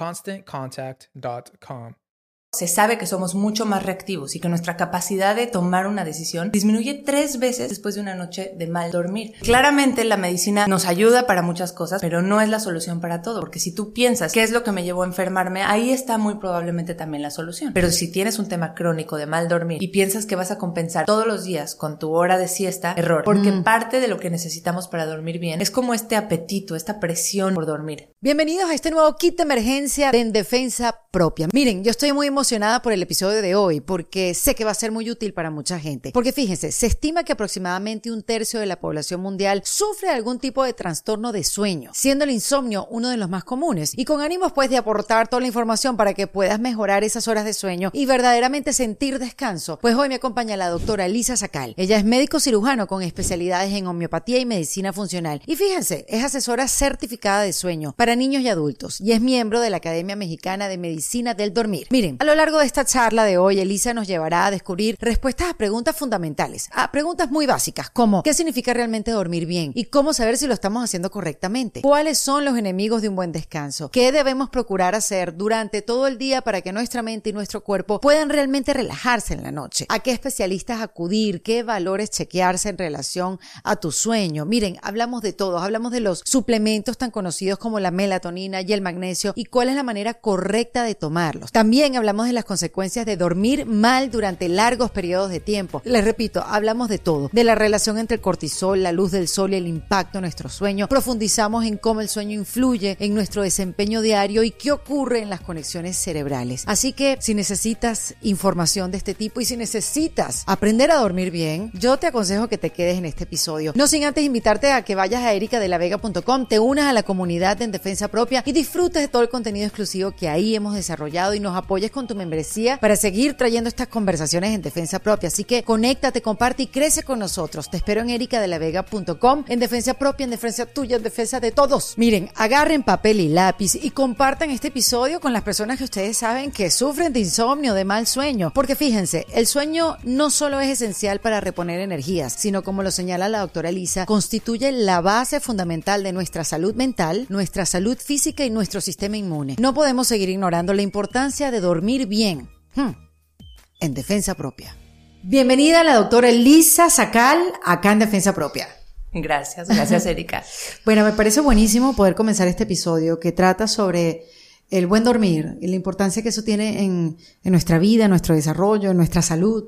ConstantContact.com. Se sabe que somos mucho más reactivos y que nuestra capacidad de tomar una decisión disminuye tres veces después de una noche de mal dormir. Claramente la medicina nos ayuda para muchas cosas, pero no es la solución para todo, porque si tú piensas qué es lo que me llevó a enfermarme, ahí está muy probablemente también la solución. Pero si tienes un tema crónico de mal dormir y piensas que vas a compensar todos los días con tu hora de siesta, error, porque Mm. parte de lo que necesitamos para dormir bien es como este apetito, esta presión por dormir. Bienvenidos a este nuevo kit de emergencia de En Defensa Propia. Miren, yo estoy muy emocionada por el episodio de hoy porque sé que va a ser muy útil para mucha gente. Porque fíjense, se estima que aproximadamente un tercio de la población mundial sufre algún tipo de trastorno de sueño, siendo el insomnio uno de los más comunes. Y con ánimos pues de aportar toda la información para que puedas mejorar esas horas de sueño y verdaderamente sentir descanso, pues hoy me acompaña la doctora Lisa Sacal. Ella es médico cirujano con especialidades en homeopatía y medicina funcional. Y fíjense, es asesora certificada de sueño para niños y adultos y es miembro de la Academia Mexicana de Medicina del Dormir. Miren, a lo largo de esta charla de hoy, Elisa nos llevará a descubrir respuestas a preguntas fundamentales, a preguntas muy básicas como ¿qué significa realmente dormir bien? ¿Y cómo saber si lo estamos haciendo correctamente? ¿Cuáles son los enemigos de un buen descanso? ¿Qué debemos procurar hacer durante todo el día para que nuestra mente y nuestro cuerpo puedan realmente relajarse en la noche? ¿A qué especialistas acudir? ¿Qué valores chequearse en relación a tu sueño? Miren, hablamos de todo, hablamos de los suplementos tan conocidos como la melatonina y el magnesio y cuál es la manera correcta de tomarlos. También hablamos de las consecuencias de dormir mal durante largos periodos de tiempo. Les repito, hablamos de todo, de la relación entre el cortisol, la luz del sol y el impacto en nuestro sueño. Profundizamos en cómo el sueño influye en nuestro desempeño diario y qué ocurre en las conexiones cerebrales. Así que si necesitas información de este tipo y si necesitas aprender a dormir bien, yo te aconsejo que te quedes en este episodio. No sin antes invitarte a que vayas a ericadelavega.com, te unas a la comunidad En Defensa Propia y disfrutes de todo el contenido exclusivo que ahí hemos desarrollado y nos apoyes con tu membresía para seguir trayendo estas conversaciones en Defensa Propia. Así que conéctate, comparte y crece con nosotros. Te espero en ericadelavega.com, en Defensa Propia, en Defensa Tuya, en Defensa de todos. Miren, agarren papel y lápiz y compartan este episodio con las personas que ustedes saben que sufren de insomnio, de mal sueño. Porque fíjense, el sueño no solo es esencial para reponer energías, sino como lo señala la doctora Lisa, constituye la base fundamental de nuestra salud mental, nuestra salud física y nuestro sistema inmune. No podemos seguir ignorando la importancia de dormir bien. Hmm. En defensa propia. Bienvenida a la doctora Lisa Sacal, acá en Defensa Propia. Gracias, gracias Erika. Bueno, me parece buenísimo poder comenzar este episodio que trata sobre el buen dormir y la importancia que eso tiene en, en, nuestra vida, en nuestro desarrollo, en nuestra salud,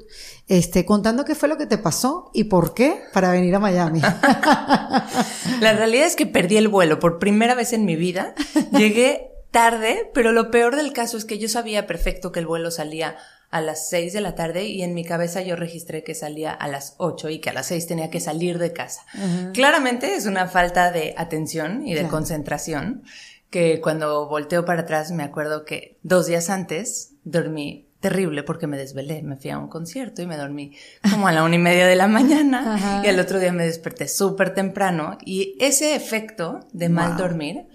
este, contando qué fue lo que te pasó y por qué para venir a Miami. la realidad es que perdí el vuelo por primera vez en mi vida. Llegué tarde, pero lo peor del caso es que yo sabía perfecto que el vuelo salía a las 6 de la tarde y en mi cabeza yo registré que salía a las 8 y que a las 6 tenía que salir de casa. Claramente es una falta de atención y de concentración que cuando volteo para atrás me acuerdo que dos días antes dormí terrible porque me desvelé, me fui a un concierto y me dormí como a la una y media de la mañana y al otro día me desperté súper temprano y ese efecto de mal dormir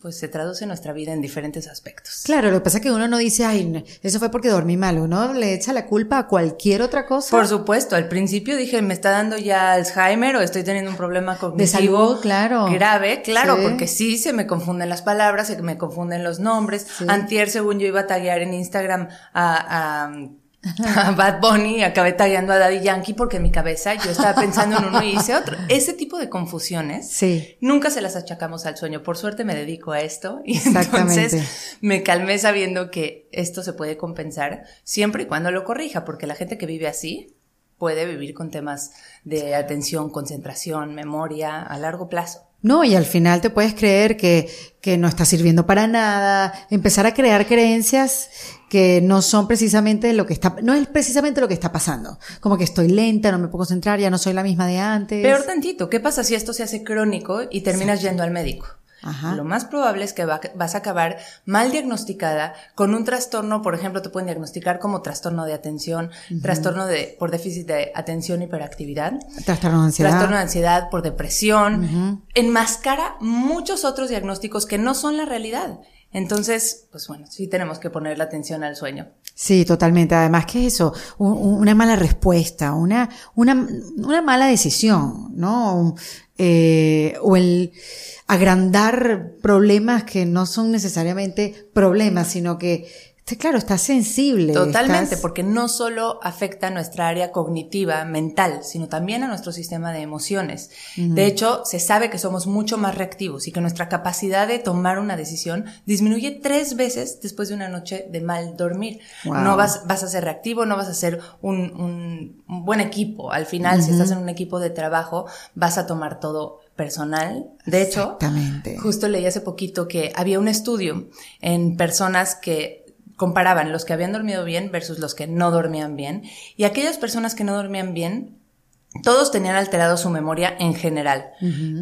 pues se traduce en nuestra vida en diferentes aspectos. Claro, lo que pasa es que uno no dice, ay, eso fue porque dormí mal, uno le echa la culpa a cualquier otra cosa. Por supuesto, al principio dije, me está dando ya Alzheimer o estoy teniendo un problema cognitivo de salud, claro. grave, claro, porque sí se me confunden las palabras, se me confunden los nombres. Antier, según yo iba a taguear en Instagram a a, Bad Bunny, acabé tagueando a Daddy Yankee porque en mi cabeza yo estaba pensando en uno y hice otro. Ese tipo de confusiones sí. nunca se las achacamos al sueño. Por suerte me dedico a esto y entonces me calmé sabiendo que esto se puede compensar siempre y cuando lo corrija, porque la gente que vive así puede vivir con temas de atención, concentración, memoria a largo plazo. No, y al final te puedes creer que, que no está sirviendo para nada, empezar a crear creencias que no son precisamente lo que está, no es precisamente lo que está pasando. Como que estoy lenta, no me puedo concentrar, ya no soy la misma de antes. Peor tantito, ¿qué pasa si esto se hace crónico y terminas yendo al médico? Lo más probable es que vas a acabar mal diagnosticada con un trastorno, por ejemplo, te pueden diagnosticar como trastorno de atención, trastorno de, por déficit de atención, hiperactividad, trastorno de ansiedad, trastorno de ansiedad por depresión, enmascara muchos otros diagnósticos que no son la realidad. Entonces, pues bueno, sí tenemos que poner la atención al sueño. Sí, totalmente. Además, ¿qué es eso? una mala respuesta, una, una, una mala decisión, ¿no? Eh, o el agrandar problemas que no son necesariamente problemas, sino que claro, está sensible. Totalmente, porque no solo afecta a nuestra área cognitiva, mental, sino también a nuestro sistema de emociones. De hecho, se sabe que somos mucho más reactivos y que nuestra capacidad de tomar una decisión disminuye tres veces después de una noche de mal dormir. No vas, vas a ser reactivo, no vas a ser un, un, buen equipo. Al final, si estás en un equipo de trabajo, vas a tomar todo personal. De hecho, justo leí hace poquito que había un estudio en personas que comparaban los que habían dormido bien versus los que no dormían bien. Y aquellas personas que no dormían bien, todos tenían alterado su memoria en general,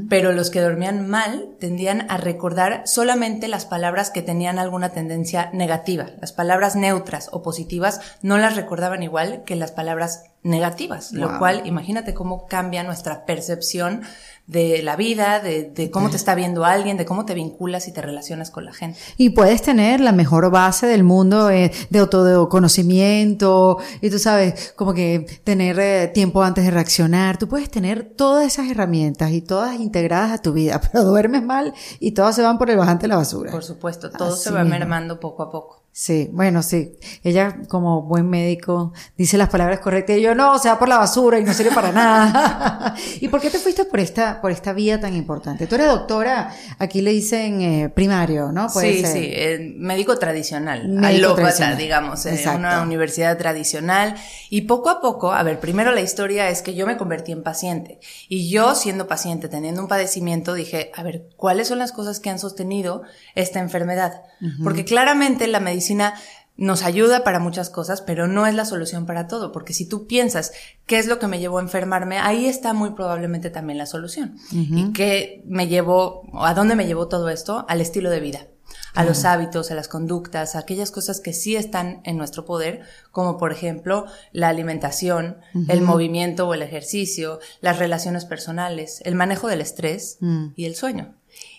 pero los que dormían mal tendían a recordar solamente las palabras que tenían alguna tendencia negativa. Las palabras neutras o positivas no las recordaban igual que las palabras negativas, lo cual imagínate cómo cambia nuestra percepción de la vida, de, cómo te está viendo alguien, de cómo te vinculas y te relacionas con la gente. Y puedes tener la mejor base del mundo eh, de autoconocimiento y tú sabes, como que tener eh, tiempo antes de reaccionar. Tú puedes tener todas esas herramientas y todas integradas a tu vida, pero duermes mal y todas se van por el bajante de la basura. Por supuesto, todo se va mermando poco a poco. Sí, bueno, sí. Ella, como buen médico, dice las palabras correctas y yo no, se va por la basura y no sirve para nada. ¿Y por qué te fuiste por esta, por esta vía tan importante? Tú eres doctora, aquí le dicen eh, primario, ¿no? sí, sí, médico tradicional, médico alópata, digamos, en una universidad tradicional. Y poco a poco, a ver, primero la historia es que yo me convertí en paciente. Y yo, siendo paciente, teniendo un padecimiento, dije, a ver, ¿cuáles son las cosas que han sostenido esta enfermedad? Porque claramente la medicina nos ayuda para muchas cosas, pero no es la solución para todo, porque si tú piensas qué es lo que me llevó a enfermarme, ahí está muy probablemente también la solución. ¿Y qué me llevó, a dónde me llevó todo esto? Al estilo de vida, a los hábitos, a las conductas, a aquellas cosas que sí están en nuestro poder, como por ejemplo la alimentación, el movimiento o el ejercicio, las relaciones personales, el manejo del estrés mm. y el sueño.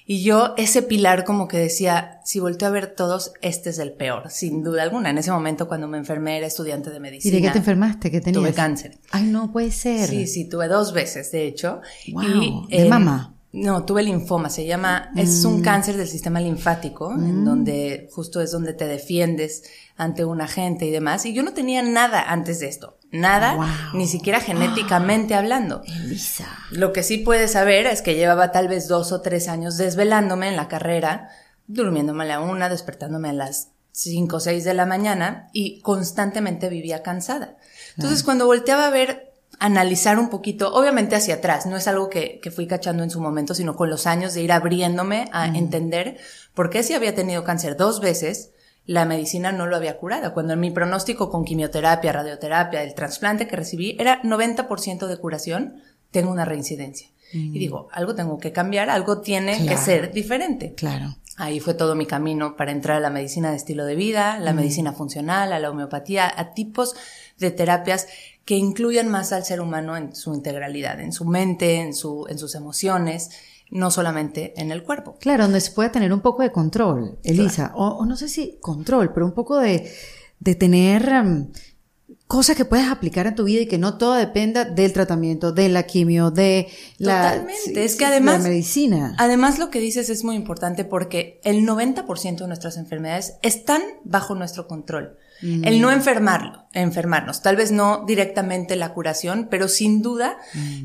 Y yo, ese pilar como que decía, si volteo a ver todos, este es el peor, sin duda alguna. En ese momento cuando me enfermé era estudiante de medicina. ¿Y de qué te enfermaste? ¿Qué tenías? Tuve cáncer. Ay, no puede ser. Sí, sí, tuve dos veces, de hecho. Wow, ¿De mamá? No, tuve linfoma, se llama, es un mm. cáncer del sistema linfático, en mm. donde justo es donde te defiendes ante un agente y demás. Y yo no tenía nada antes de esto. Nada, ni siquiera genéticamente hablando. Lo que sí puedes saber es que llevaba tal vez dos o tres años desvelándome en la carrera durmiéndome a la una, despertándome a las 5 o 6 de la mañana y constantemente vivía cansada. Entonces, cuando volteaba a ver, analizar un poquito, obviamente hacia atrás, no es algo que, que fui cachando en su momento, sino con los años de ir abriéndome a entender por qué si había tenido cáncer dos veces, la medicina no lo había curado. Cuando en mi pronóstico con quimioterapia, radioterapia, el trasplante que recibí era 90% de curación, tengo una reincidencia. Y digo, algo tengo que cambiar, algo tiene que ser diferente. Claro. Ahí fue todo mi camino para entrar a la medicina de estilo de vida, la medicina funcional, a la homeopatía, a tipos de terapias que incluyan más al ser humano en su integralidad, en su mente, en, su, en sus emociones, no solamente en el cuerpo. Claro, donde se puede tener un poco de control, Elisa. O, o no sé si control, pero un poco de, de tener em, cosas que puedes aplicar en tu vida y que no todo dependa del tratamiento, de la quimio, de la, Totalmente. es que además. la medicina. Además, lo que dices es muy importante porque el 90% de nuestras enfermedades están bajo nuestro control. El no enfermarlo, enfermarnos. Tal vez no directamente la curación, pero sin duda,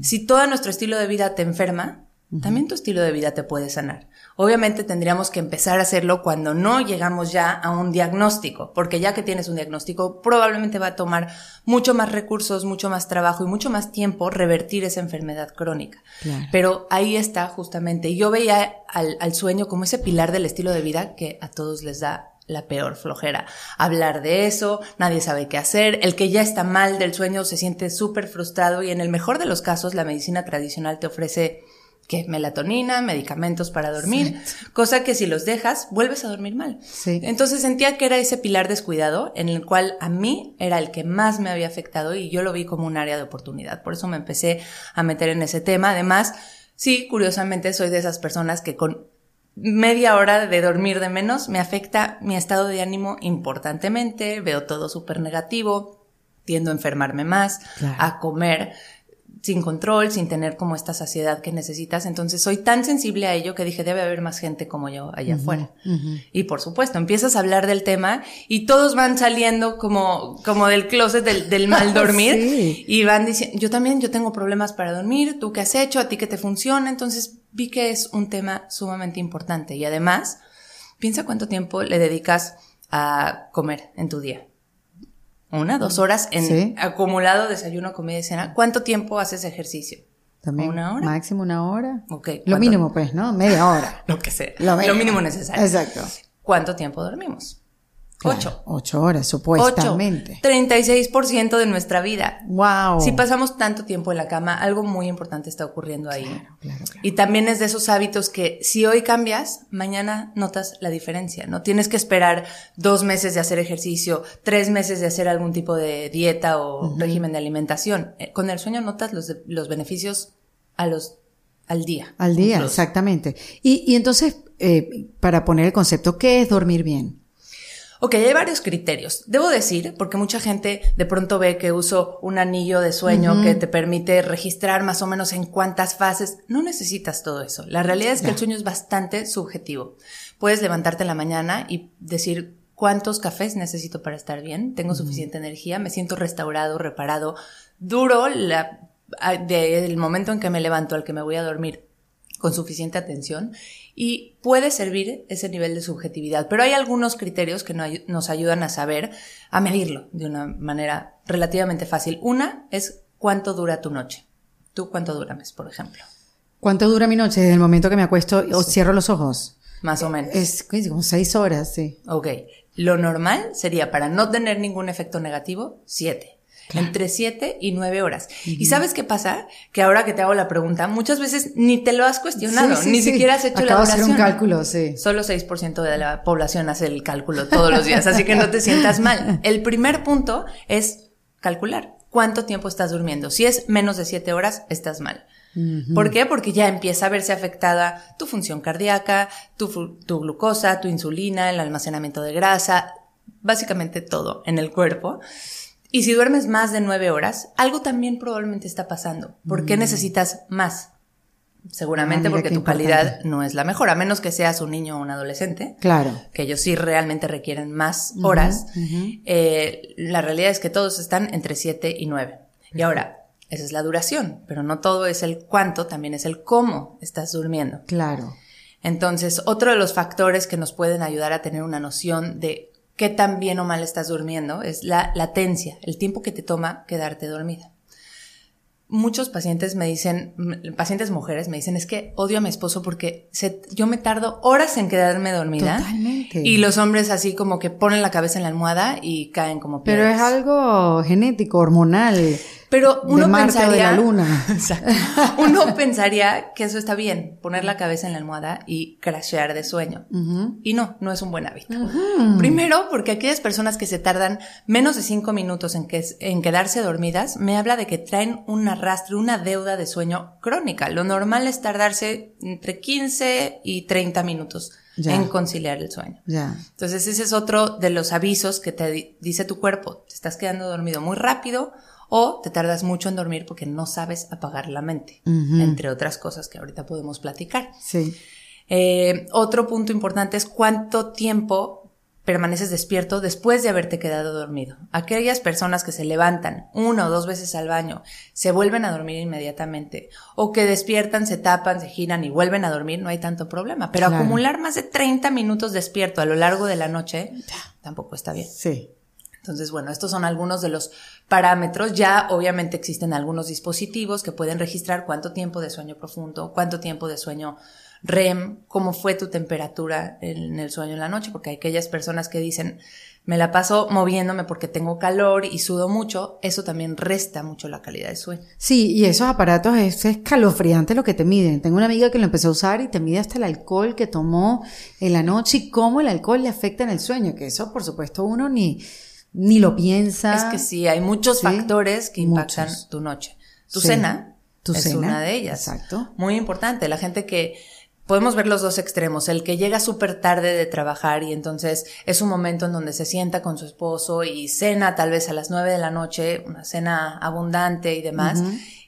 si todo nuestro estilo de vida te enferma, también tu estilo de vida te puede sanar. Obviamente tendríamos que empezar a hacerlo cuando no llegamos ya a un diagnóstico, porque ya que tienes un diagnóstico, probablemente va a tomar mucho más recursos, mucho más trabajo y mucho más tiempo revertir esa enfermedad crónica. Claro. Pero ahí está justamente. Yo veía al, al sueño como ese pilar del estilo de vida que a todos les da la peor flojera. Hablar de eso, nadie sabe qué hacer, el que ya está mal del sueño se siente súper frustrado y en el mejor de los casos la medicina tradicional te ofrece que melatonina, medicamentos para dormir, cosa que si los dejas vuelves a dormir mal. Sí. Entonces sentía que era ese pilar descuidado en el cual a mí era el que más me había afectado y yo lo vi como un área de oportunidad. Por eso me empecé a meter en ese tema. Además, sí, curiosamente soy de esas personas que con media hora de dormir de menos me afecta mi estado de ánimo importantemente, veo todo súper negativo, tiendo a enfermarme más, Claro. a comer sin control, sin tener como esta saciedad que necesitas. Entonces soy tan sensible a ello que dije, debe haber más gente como yo allá afuera. Y por supuesto, empiezas a hablar del tema y todos van saliendo como, como del closet del, del mal dormir Sí. y van diciendo, yo también, yo tengo problemas para dormir, tú qué has hecho, a ti qué te funciona. Entonces vi que es un tema sumamente importante y además, piensa cuánto tiempo le dedicas a comer en tu día. Una, dos horas en Sí. acumulado desayuno, comida y cena. ¿Cuánto tiempo haces ejercicio? También. ¿Una hora? Máximo una hora. Ok, Lo mínimo, pues, ¿no? Media hora. Lo que sea. Lo mínimo, necesario. Exacto. ¿Cuánto tiempo dormimos? Claro, Ocho. Ocho horas, Ocho. supuestamente. 36% de nuestra vida. Wow. Si pasamos tanto tiempo en la cama, algo muy importante está ocurriendo ahí. Claro, claro, claro. Y también es de esos hábitos que si hoy cambias, mañana notas la diferencia. No tienes que esperar dos meses de hacer ejercicio, tres meses de hacer algún tipo de dieta o régimen de alimentación. Eh, Con el sueño notas los, los beneficios a los, al día. Al día, incluso. exactamente. Y, y entonces, eh, para poner el concepto, ¿qué es dormir bien? Ok, hay varios criterios. Debo decir, porque mucha gente de pronto ve que uso un anillo de sueño que te permite registrar más o menos en cuántas fases. No necesitas todo eso. La realidad es que el sueño es bastante subjetivo. Puedes levantarte en la mañana y decir cuántos cafés necesito para estar bien, tengo suficiente energía, me siento restaurado, reparado, duro la, del momento en que me levanto al que me voy a dormir con suficiente atención y puede servir ese nivel de subjetividad. Pero hay algunos criterios que nos ayudan a saber, a medirlo de una manera relativamente fácil. Una es cuánto dura tu noche. ¿Tú cuánto duras, por ejemplo? ¿Cuánto dura mi noche desde el momento que me acuesto o cierro los ojos? Más o menos. Es como seis horas, sí. Ok. Lo normal sería, para no tener ningún efecto negativo, siete. Entre siete y nueve horas. ¿Y sabes qué pasa? Que ahora que te hago la pregunta, muchas veces ni te lo has cuestionado, Sí, sí, ni sí. siquiera has hecho Acabo la de hacer un cálculo, sí. Solo 6% de la población hace el cálculo todos los días, así que no te sientas mal. El primer punto es calcular cuánto tiempo estás durmiendo. Si es menos de 7 horas, estás mal. ¿Por qué? Porque ya empieza a verse afectada tu función cardíaca, tu, tu glucosa, tu insulina, el almacenamiento de grasa, básicamente todo en el cuerpo. Y si duermes más de 9 horas, algo también probablemente está pasando. ¿Por qué necesitas más? Seguramente Ah, porque tu calidad no es la mejor, a menos que seas un niño o un adolescente Claro. que ellos sí realmente requieren más horas. Eh, la realidad es que todos están entre 7 y 9. Y ahora, esa es la duración, pero no todo es el cuánto, también es el cómo estás durmiendo. Claro. Entonces, otro de los factores que nos pueden ayudar a tener una noción de qué tan bien o mal estás durmiendo es la latencia, el tiempo que te toma quedarte dormida muchos pacientes me dicen, pacientes mujeres me dicen, es que odio a mi esposo porque yo me tardo horas en quedarme dormida. Totalmente. Y los hombres así como que ponen la cabeza en la almohada y caen como piedras. Pero es algo genético, hormonal. Pero uno pensaría, de la luna. uno pensaría que eso está bien, poner la cabeza en la almohada y crashear de sueño. Y no, no es un buen hábito. Primero, porque aquellas personas que se tardan menos de cinco minutos en, que, en quedarse dormidas, me habla de que traen un arrastre, una deuda de sueño crónica. Lo normal es tardarse entre 15 y 30 minutos. En conciliar el sueño. Ya. Entonces ese es otro de los avisos que te dice tu cuerpo. Te estás quedando dormido muy rápido o te tardas mucho en dormir porque no sabes apagar la mente, entre otras cosas que ahorita podemos platicar. Sí. Eh, otro punto importante es cuánto tiempo permaneces despierto después de haberte quedado dormido. Aquellas personas que se levantan una o dos veces al baño, se vuelven a dormir inmediatamente, o que despiertan, se tapan, se giran y vuelven a dormir, no hay tanto problema. Pero acumular más de 30 minutos despierto a lo largo de la noche tampoco está bien. Sí. Entonces, bueno, estos son algunos de los parámetros. Ya obviamente existen algunos dispositivos que pueden registrar cuánto tiempo de sueño profundo, cuánto tiempo de sueño REM, cómo fue tu temperatura en el sueño en la noche, porque hay aquellas personas que dicen, me la paso moviéndome porque tengo calor y sudo mucho, eso también resta mucho la calidad de sueño. Sí, y esos aparatos es escalofriante lo que te miden. Tengo una amiga que lo empezó a usar y te mide hasta el alcohol que tomó en la noche y cómo el alcohol le afecta en el sueño, que eso por supuesto uno ni ni lo piensa. Es que sí, hay muchos factores que impactan tu noche. Tu cena tu es una de ellas. Exacto. Muy importante. La gente que podemos ver los dos extremos. El que llega súper tarde de trabajar y entonces es un momento en donde se sienta con su esposo y cena tal vez a las nueve de la noche, una cena abundante y demás.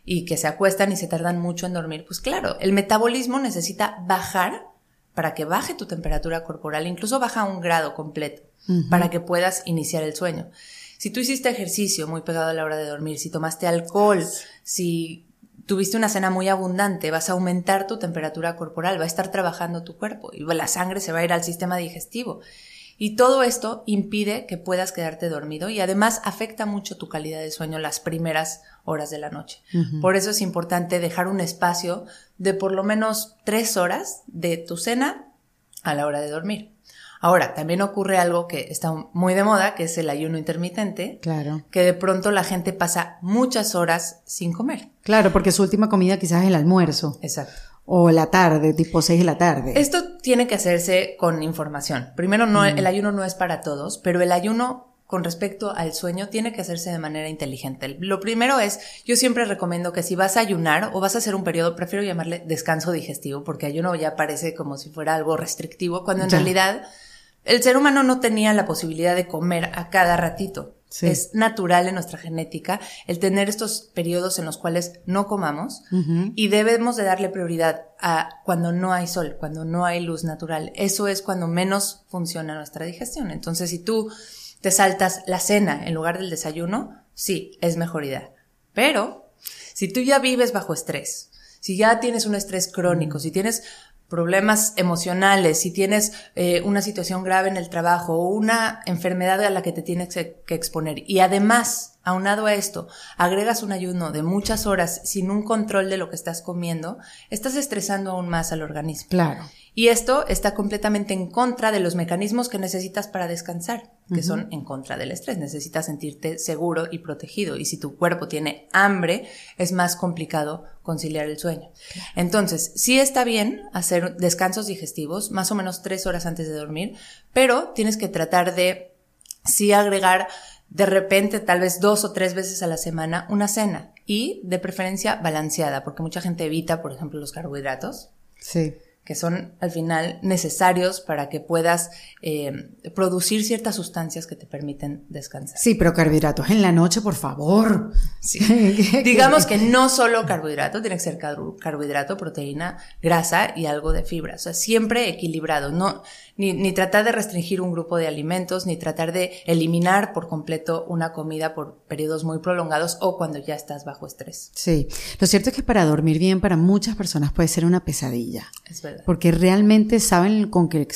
Y que se acuestan y se tardan mucho en dormir, pues claro, el metabolismo necesita bajar para que baje tu temperatura corporal, incluso baja un grado completo para que puedas iniciar el sueño. Si tú hiciste ejercicio muy pegado a la hora de dormir, si tomaste alcohol, si tuviste una cena muy abundante, vas a aumentar tu temperatura corporal, va a estar trabajando tu cuerpo y la sangre se va a ir al sistema digestivo. Y todo esto impide que puedas quedarte dormido y además afecta mucho tu calidad de sueño las primeras horas de la noche. Por eso es importante dejar un espacio de por lo menos tres horas de tu cena a la hora de dormir. Ahora, también ocurre algo que está muy de moda, que es el ayuno intermitente. Claro. Que de pronto la gente pasa muchas horas sin comer. Claro, porque su última comida quizás es el almuerzo. Exacto. O la tarde, tipo 6 de la tarde. Esto tiene que hacerse con información. Primero, no, mm. el ayuno no es para todos, pero el ayuno con respecto al sueño tiene que hacerse de manera inteligente. Lo primero es, yo siempre recomiendo que si vas a ayunar o vas a hacer un periodo, prefiero llamarle descanso digestivo, porque ayuno ya parece como si fuera algo restrictivo, cuando en realidad el ser humano no tenía la posibilidad de comer a cada ratito. Es natural en nuestra genética el tener estos periodos en los cuales no comamos y debemos de darle prioridad a cuando no hay sol, cuando no hay luz natural. Eso es cuando menos funciona nuestra digestión. Entonces, si tú te saltas la cena en lugar del desayuno, sí, es mejor idea. Pero, si tú ya vives bajo estrés, si ya tienes un estrés crónico, si tienes problemas emocionales, si tienes eh, una situación grave en el trabajo o una enfermedad a la que te tienes que exponer. Y además, aunado a esto, agregas un ayuno de muchas horas sin un control de lo que estás comiendo, estás estresando aún más al organismo. Claro. Y esto está completamente en contra de los mecanismos que necesitas para descansar, que son en contra del estrés. Necesitas sentirte seguro y protegido. Y si tu cuerpo tiene hambre, es más complicado conciliar el sueño. Entonces, sí está bien hacer descansos digestivos, más o menos tres horas antes de dormir, pero tienes que tratar de sí agregar de repente, tal vez dos o tres veces a la semana, una cena y de preferencia balanceada, porque mucha gente evita, por ejemplo, los carbohidratos. Sí que son al final necesarios para que puedas eh, producir ciertas sustancias que te permiten descansar. Sí, pero carbohidratos en la noche, por favor. Sí. Digamos que no solo carbohidrato, tiene que ser carbohidrato, proteína, grasa y algo de fibra. O sea, siempre equilibrado. No, ni, ni tratar de restringir un grupo de alimentos, ni tratar de eliminar por completo una comida por periodos muy prolongados o cuando ya estás bajo estrés. Sí, lo cierto es que para dormir bien para muchas personas puede ser una pesadilla. Es verdad. Porque realmente saben con, que,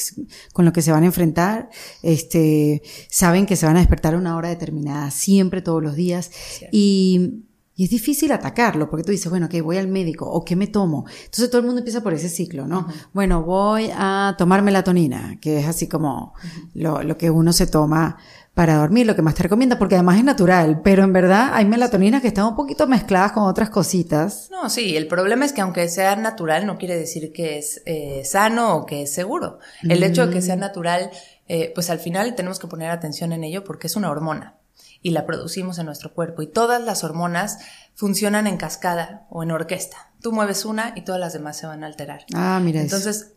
con lo que se van a enfrentar, este, saben que se van a despertar a una hora determinada, siempre, todos los días. Y, y, es difícil atacarlo, porque tú dices, bueno, que voy al médico, o qué me tomo. Entonces todo el mundo empieza por ese ciclo, ¿no? Bueno, voy a tomar melatonina, que es así como lo, lo que uno se toma para dormir, lo que más te recomienda, porque además es natural, pero en verdad hay melatoninas que están un poquito mezcladas con otras cositas. No, sí, el problema es que aunque sea natural no quiere decir que es eh, sano o que es seguro. El hecho de que sea mm. natural, eh, pues al final tenemos que poner atención en ello porque es una hormona y la producimos en nuestro cuerpo y todas las hormonas funcionan en cascada o en orquesta. Tú mueves una y todas las demás se van a alterar. Ah, mira. Entonces,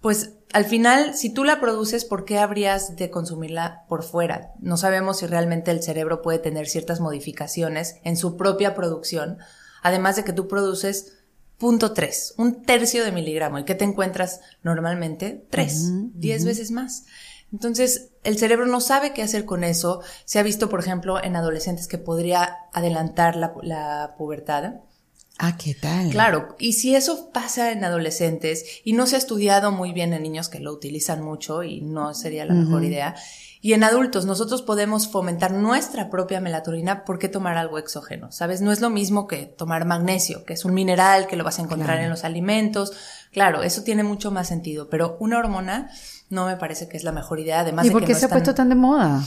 pues al final, si tú la produces, ¿por qué habrías de consumirla por fuera? No sabemos si realmente el cerebro puede tener ciertas modificaciones en su propia producción, además de que tú produces punto tres, un tercio de miligramo, y que te encuentras normalmente tres, diez veces más. Entonces, el cerebro no sabe qué hacer con eso. Se ha visto, por ejemplo, en adolescentes que podría adelantar la, la pubertad Ah, ¿qué tal? Claro, y si eso pasa en adolescentes y no se ha estudiado muy bien en niños que lo utilizan mucho y no sería la mejor idea, y en adultos nosotros podemos fomentar nuestra propia melatonina, ¿por qué tomar algo exógeno? ¿Sabes? No es lo mismo que tomar magnesio, que es un mineral que lo vas a encontrar en los alimentos. Claro, eso tiene mucho más sentido, pero una hormona no me parece que es la mejor idea, además ¿Y por qué se ha puesto tan de moda?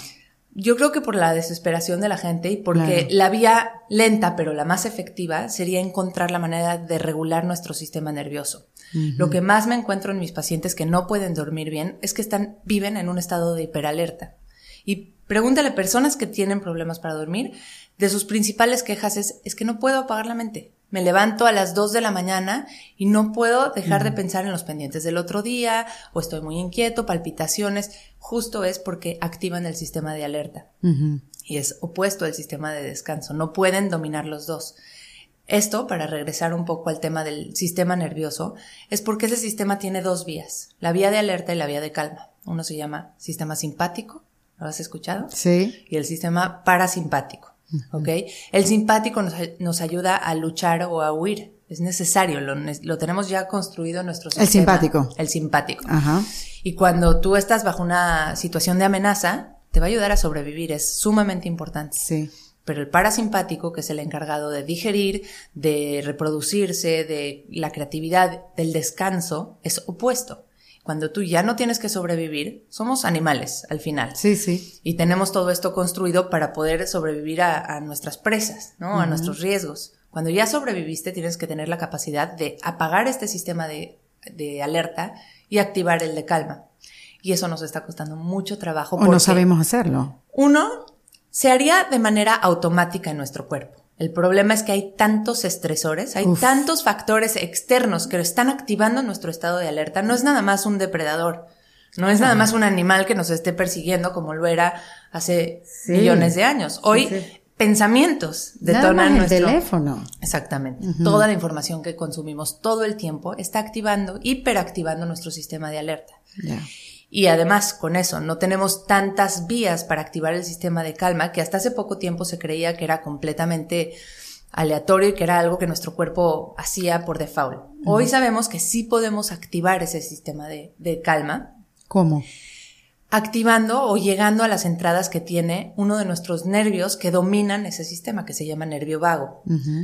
Yo creo que por la desesperación de la gente y porque la vía lenta pero la más efectiva sería encontrar la manera de regular nuestro sistema nervioso. Lo que más me encuentro en mis pacientes que no pueden dormir bien es que están, viven en un estado de hiperalerta. Y pregúntale a personas que tienen problemas para dormir, de sus principales quejas es, es que no puedo apagar la mente. Me levanto a las 2 de la mañana y no puedo dejar de pensar en los pendientes del otro día, o estoy muy inquieto, palpitaciones, justo es porque activan el sistema de alerta. Y es opuesto al sistema de descanso. No pueden dominar los dos. Esto, para regresar un poco al tema del sistema nervioso, es porque ese sistema tiene dos vías, la vía de alerta y la vía de calma. Uno se llama sistema simpático, ¿lo has escuchado? Sí. Y el sistema parasimpático. ¿Ok? El simpático nos, nos, ayuda a luchar o a huir. Es necesario, lo, lo tenemos ya construido en nuestro sistema. El simpático. El simpático. Ajá. Y cuando tú estás bajo una situación de amenaza, te va a ayudar a sobrevivir, es sumamente importante. Sí. Pero el parasimpático, que es el encargado de digerir, de reproducirse, de la creatividad, del descanso, es opuesto. Cuando tú ya no tienes que sobrevivir, somos animales al final. Sí, sí. Y tenemos todo esto construido para poder sobrevivir a, nuestras presas, ¿no? A nuestros riesgos. Cuando ya sobreviviste, tienes que tener la capacidad de apagar este sistema de, de alerta y activar el de calma. Y eso nos está costando mucho trabajo. O no sabemos hacerlo. Uno, se haría de manera automática en nuestro cuerpo. El problema es que hay tantos estresores, hay tantos factores externos que están activando nuestro estado de alerta. No es nada más un depredador, no es nada más un animal que nos esté persiguiendo como lo era hace millones de años. Hoy pensamientos detonan el nuestro teléfono. Exactamente. Toda la información que consumimos todo el tiempo está activando, hiperactivando nuestro sistema de alerta. Y además, con eso, no tenemos tantas vías para activar el sistema de calma que hasta hace poco tiempo se creía que era completamente aleatorio y que era algo que nuestro cuerpo hacía por default. Hoy sabemos que sí podemos activar ese sistema de, de calma. ¿Cómo? Activando o llegando a las entradas que tiene uno de nuestros nervios que dominan ese sistema, que se llama nervio vago.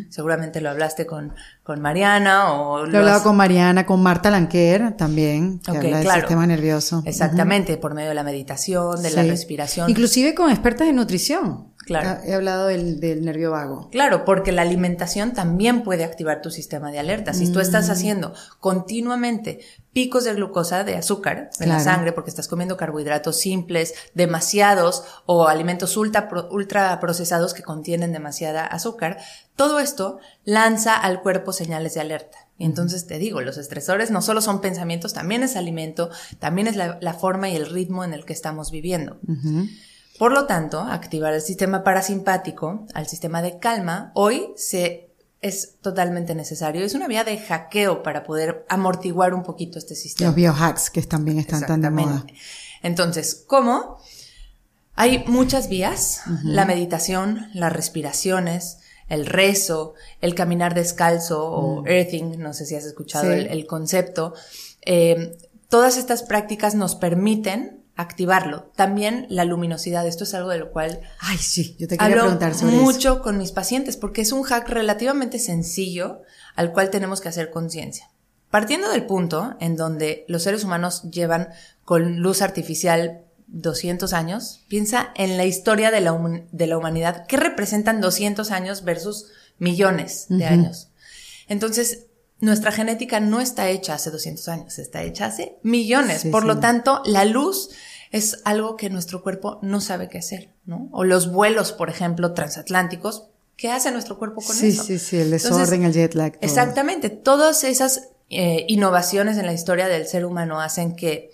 Seguramente lo hablaste con, con Mariana o... Lo he hablado con Mariana, con Marta Lanquer también, que habla del sistema nervioso. Exactamente, por medio de la meditación, de la respiración. Inclusive con expertas en nutrición. Claro. He hablado del, del, nervio vago. Claro, porque la alimentación también puede activar tu sistema de alerta. Si tú estás mm. haciendo continuamente picos de glucosa, de azúcar en la sangre, porque estás comiendo carbohidratos simples, demasiados, o alimentos ultra, ultra procesados que contienen demasiada azúcar, todo esto lanza al cuerpo señales de alerta. Y entonces te digo, los estresores no solo son pensamientos, también es alimento, también es la, forma y el ritmo en el que estamos viviendo. Por lo tanto, activar el sistema parasimpático al sistema de calma hoy se es totalmente necesario. Es una vía de hackeo para poder amortiguar un poquito este sistema. Los biohacks que también están tan de moda. Entonces, ¿cómo? Hay muchas vías. La meditación, las respiraciones, el rezo, el caminar descalzo o earthing, no sé si has escuchado el, concepto. eh, todas estas prácticas nos permiten activarlo. También la luminosidad, esto es algo de lo cual Ay, sí, yo te quería hablo preguntar sobre mucho con mis pacientes porque es un hack relativamente sencillo al cual tenemos que hacer conciencia. Partiendo del punto en donde los seres humanos llevan con luz artificial 200 años, piensa en la historia de la, de la humanidad. ¿Qué representan 200 años versus millones de años? Entonces, nuestra genética no está hecha hace 200 años, está hecha hace millones. Sí, Por sí. lo tanto, la luz es algo que nuestro cuerpo no sabe qué hacer, ¿no? O los vuelos, por ejemplo, transatlánticos, ¿qué hace nuestro cuerpo con Sí, eso? sí, sí, el Entonces, desorden, el jet lag. todo. Exactamente. Todas esas eh, innovaciones en la historia del ser humano hacen que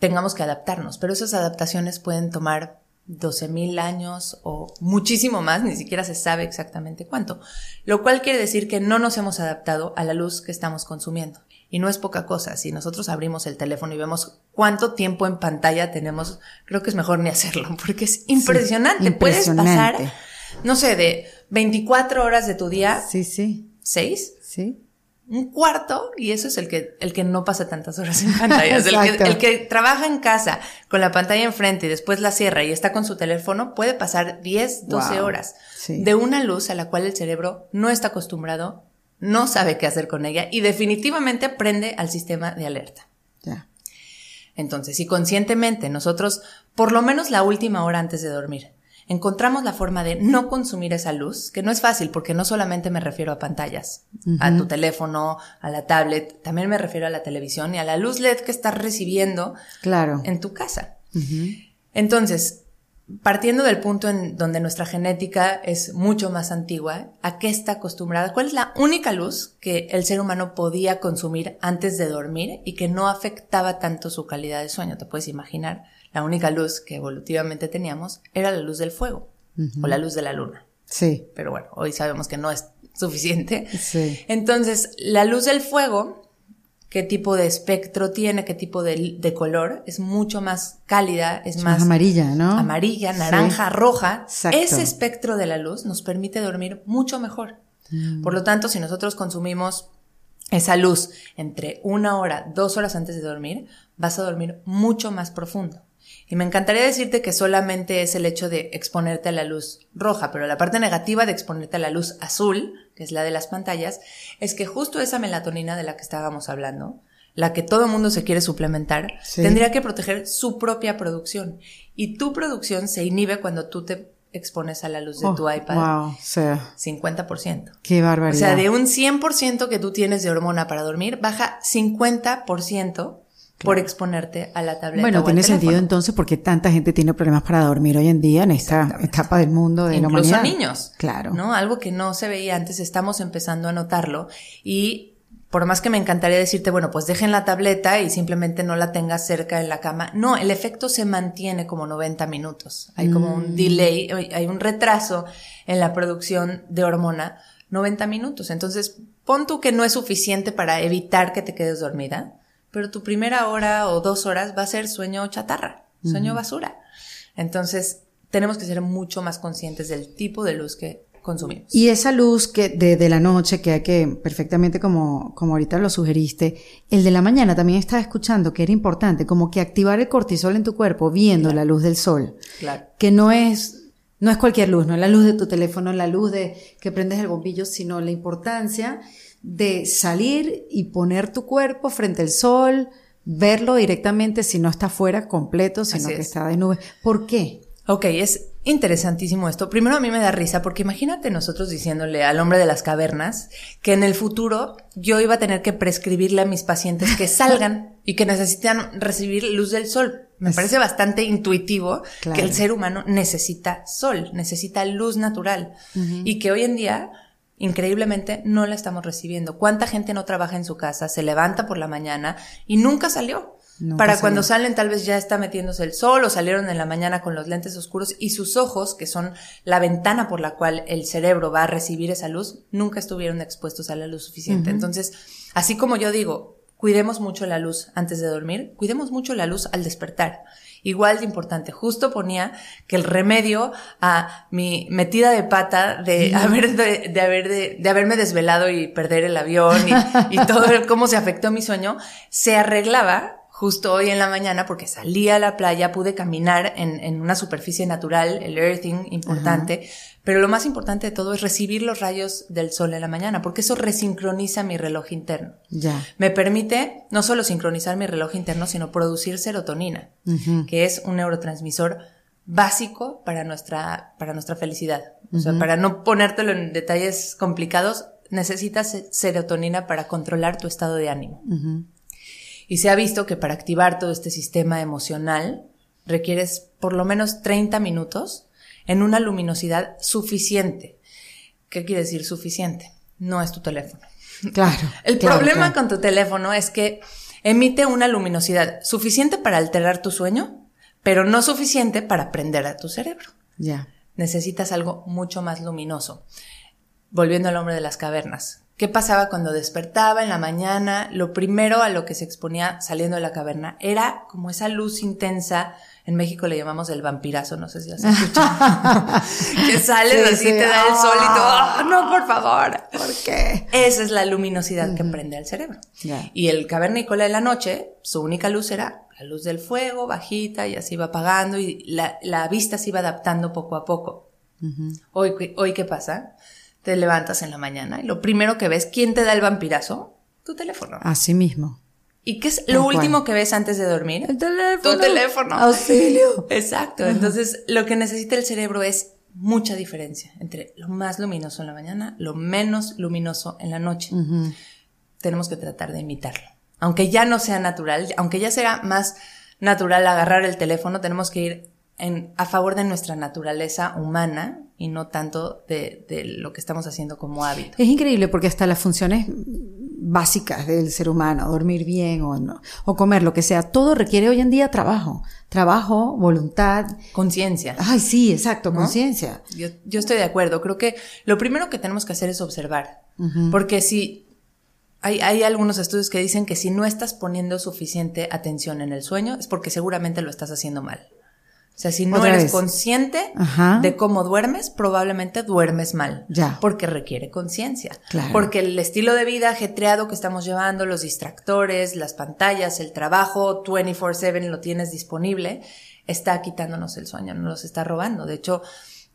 tengamos que adaptarnos, pero esas adaptaciones pueden tomar 12.000 años o muchísimo más, ni siquiera se sabe exactamente cuánto, lo cual quiere decir que no nos hemos adaptado a la luz que estamos consumiendo. Y no es poca cosa, si nosotros abrimos el teléfono y vemos cuánto tiempo en pantalla tenemos, creo que es mejor ni hacerlo, porque es impresionante. impresionante. Puedes pasar, no sé, de 24 horas de tu día, Sí, sí, 6, sí. Un cuarto, y eso es el que, el que no pasa tantas horas en pantallas. el, que, el que trabaja en casa con la pantalla enfrente y después la cierra y está con su teléfono, puede pasar 10, 12 Wow. horas Sí. de una luz a la cual el cerebro no está acostumbrado, no sabe qué hacer con ella y definitivamente prende al sistema de alerta. Entonces, si conscientemente nosotros, por lo menos la última hora antes de dormir, encontramos la forma de no consumir esa luz, que no es fácil porque no solamente me refiero a pantallas, a tu teléfono, a la tablet, también me refiero a la televisión y a la luz LED que estás recibiendo Claro. en tu casa. Entonces, partiendo del punto en donde nuestra genética es mucho más antigua, ¿a qué está acostumbrada? ¿Cuál es la única luz que el ser humano podía consumir antes de dormir y que no afectaba tanto su calidad de sueño? Te puedes imaginar, la única luz que evolutivamente teníamos era la luz del fuego o la luz de la luna. Sí, Pero bueno, hoy sabemos que no es suficiente. sí. Entonces, la luz del fuego, qué tipo de espectro tiene, qué tipo de, de color, es mucho más cálida, es Es más más amarilla, ¿no? amarilla, Sí. naranja, roja. Exacto. Ese espectro de la luz nos permite dormir mucho mejor. Mm. Por lo tanto, si nosotros consumimos esa luz entre una hora, dos horas antes de dormir, vas a dormir mucho más profundo. Y me encantaría decirte que solamente es el hecho de exponerte a la luz roja, pero la parte negativa de exponerte a la luz azul, que es la de las pantallas, es que justo esa melatonina de la que estábamos hablando, la que todo el mundo se quiere suplementar, Sí. tendría que proteger su propia producción. Y tu producción se inhibe cuando tú te expones a la luz de Oh, tu iPad. Wow, o sea, 50%. qué O barbaridad. sea, de un 100% que tú tienes de hormona para dormir, baja 50% por exponerte a la tableta. Bueno, o tiene sentido entonces porque tanta gente tiene problemas para dormir hoy en día en esta etapa del mundo de la Incluso humanidad. niños. Claro. ¿No? Algo que no se veía antes, estamos empezando a notarlo. Y por más que me encantaría decirte, bueno, pues dejen la tableta y simplemente no la tengas cerca en la cama. No, el efecto se mantiene como 90 minutos. Hay como Mm. un delay, hay un retraso en la producción de hormona, 90 minutos. Entonces, pon tú que no es suficiente para evitar que te quedes dormida, pero tu primera hora o dos horas va a ser sueño chatarra, sueño basura. Entonces, tenemos que ser mucho más conscientes del tipo de luz que consumimos. Y esa luz que de, de la noche, que hay que, perfectamente como, como ahorita lo sugeriste, el de la mañana también estaba escuchando que era importante, como que activar el cortisol en tu cuerpo viendo la luz del sol. Claro. Que no es, no es cualquier luz, no es la luz de tu teléfono, la luz de que prendes el bombillo, sino la importancia de salir y poner tu cuerpo frente al sol, verlo directamente si no está fuera completo, sino Así que es. está de nube. ¿Por qué? Ok, es interesantísimo esto. Primero a mí me da risa porque imagínate nosotros diciéndole al hombre de las cavernas que en el futuro yo iba a tener que prescribirle a mis pacientes que salgan y que necesitan recibir luz del sol. Me parece bastante intuitivo Claro. que el ser humano necesita sol, necesita luz natural y que hoy en día increíblemente no la estamos recibiendo. ¿Cuánta gente no trabaja en su casa, se levanta por la mañana y nunca salió? Nunca Para salió. cuando salen tal vez ya está metiéndose el sol o salieron en la mañana con los lentes oscuros y sus ojos, que son la ventana por la cual el cerebro va a recibir esa luz, nunca estuvieron expuestos a la luz suficiente. Entonces, así como yo digo, cuidemos mucho la luz antes de dormir, cuidemos mucho la luz al despertar. Igual de importante, justo ponía que el remedio a mi metida de pata de haber de, de haber de, de, haberme desvelado y perder el avión y, y todo el, cómo se afectó mi sueño se arreglaba justo hoy en la mañana porque salí a la playa, pude caminar en, en una superficie natural, el earthing importante, pero lo más importante de todo es recibir los rayos del sol en la mañana, porque eso resincroniza mi reloj interno. Ya. Me permite no solo sincronizar mi reloj interno, sino producir serotonina, que es un neurotransmisor básico para nuestra, para nuestra felicidad. O sea, para no ponértelo en detalles complicados, necesitas serotonina para controlar tu estado de ánimo. Y se ha visto que para activar todo este sistema emocional requieres por lo menos 30 minutos en una luminosidad suficiente. ¿Qué quiere decir suficiente? No es tu teléfono. Claro. El claro, problema claro. con tu teléfono es que emite una luminosidad suficiente para alterar tu sueño, pero no suficiente para prender a tu cerebro. Ya. Necesitas algo mucho más luminoso. Volviendo al hombre de las cavernas. ¿Qué pasaba cuando despertaba en la mañana? Lo primero a lo que se exponía saliendo de la caverna era como esa luz intensa. En México le llamamos el vampirazo, no sé si has escuchado. que sales Sí, así, sí. te da el sol y tú, Ah. "Ah, no, por favor. ¿Por qué? Esa es la luminosidad que prende al cerebro. Y el cavernícola de la noche, su única luz era la luz del fuego, bajita, y así iba apagando y la, la vista se iba adaptando poco a poco. hoy, ¿qué- hoy, ¿qué pasa? Te levantas en la mañana y lo primero que ves, ¿quién te da el vampirazo? Tu teléfono. Así mismo. ¿Y qué es lo último que ves antes de dormir? El teléfono. Tu teléfono. Auxilio. Exacto. Entonces, lo que necesita el cerebro es mucha diferencia entre lo más luminoso en la mañana, lo menos luminoso en la noche. Tenemos que tratar de imitarlo. Aunque ya no sea natural, aunque ya sea más natural agarrar el teléfono, tenemos que ir en, a favor de nuestra naturaleza humana y no tanto de, de lo que estamos haciendo como hábito. Es increíble porque hasta las funciones básicas del ser humano, dormir bien o, no, o comer, lo que sea, todo requiere hoy en día trabajo. Trabajo, voluntad. Conciencia. Ay, sí, exacto, conciencia. Yo, yo estoy de acuerdo. Creo que lo primero que tenemos que hacer es observar. Porque si hay, hay algunos estudios que dicen que si no estás poniendo suficiente atención en el sueño es porque seguramente lo estás haciendo mal. O sea, si no eres vez. consciente Ajá. de cómo duermes, probablemente duermes mal. Ya. Porque requiere conciencia. Claro. Porque el estilo de vida ajetreado que estamos llevando, los distractores, las pantallas, el trabajo 24/7 lo tienes disponible, está quitándonos el sueño, nos los está robando. De hecho,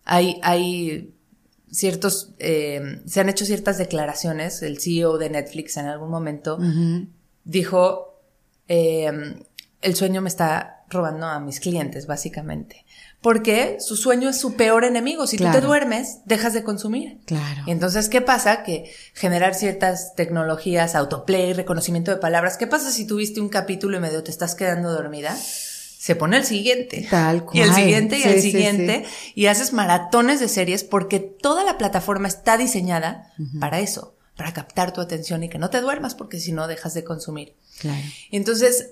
hay, hay ciertos, eh, se han hecho ciertas declaraciones. El CEO de Netflix en algún momento dijo, eh, el sueño me está robando a mis clientes, básicamente. Porque su sueño es su peor enemigo. Si tú Claro. te duermes, dejas de consumir. Claro. Y entonces, ¿qué pasa? Que generar ciertas tecnologías, autoplay, reconocimiento de palabras, ¿qué pasa si tuviste un capítulo y medio te estás quedando dormida? Se pone el siguiente. Tal Y el cual. siguiente y Sí, el sí, siguiente. Y haces maratones de series porque toda la plataforma está diseñada para eso, para captar tu atención y que no te duermas porque si no dejas de consumir. Claro. Y entonces,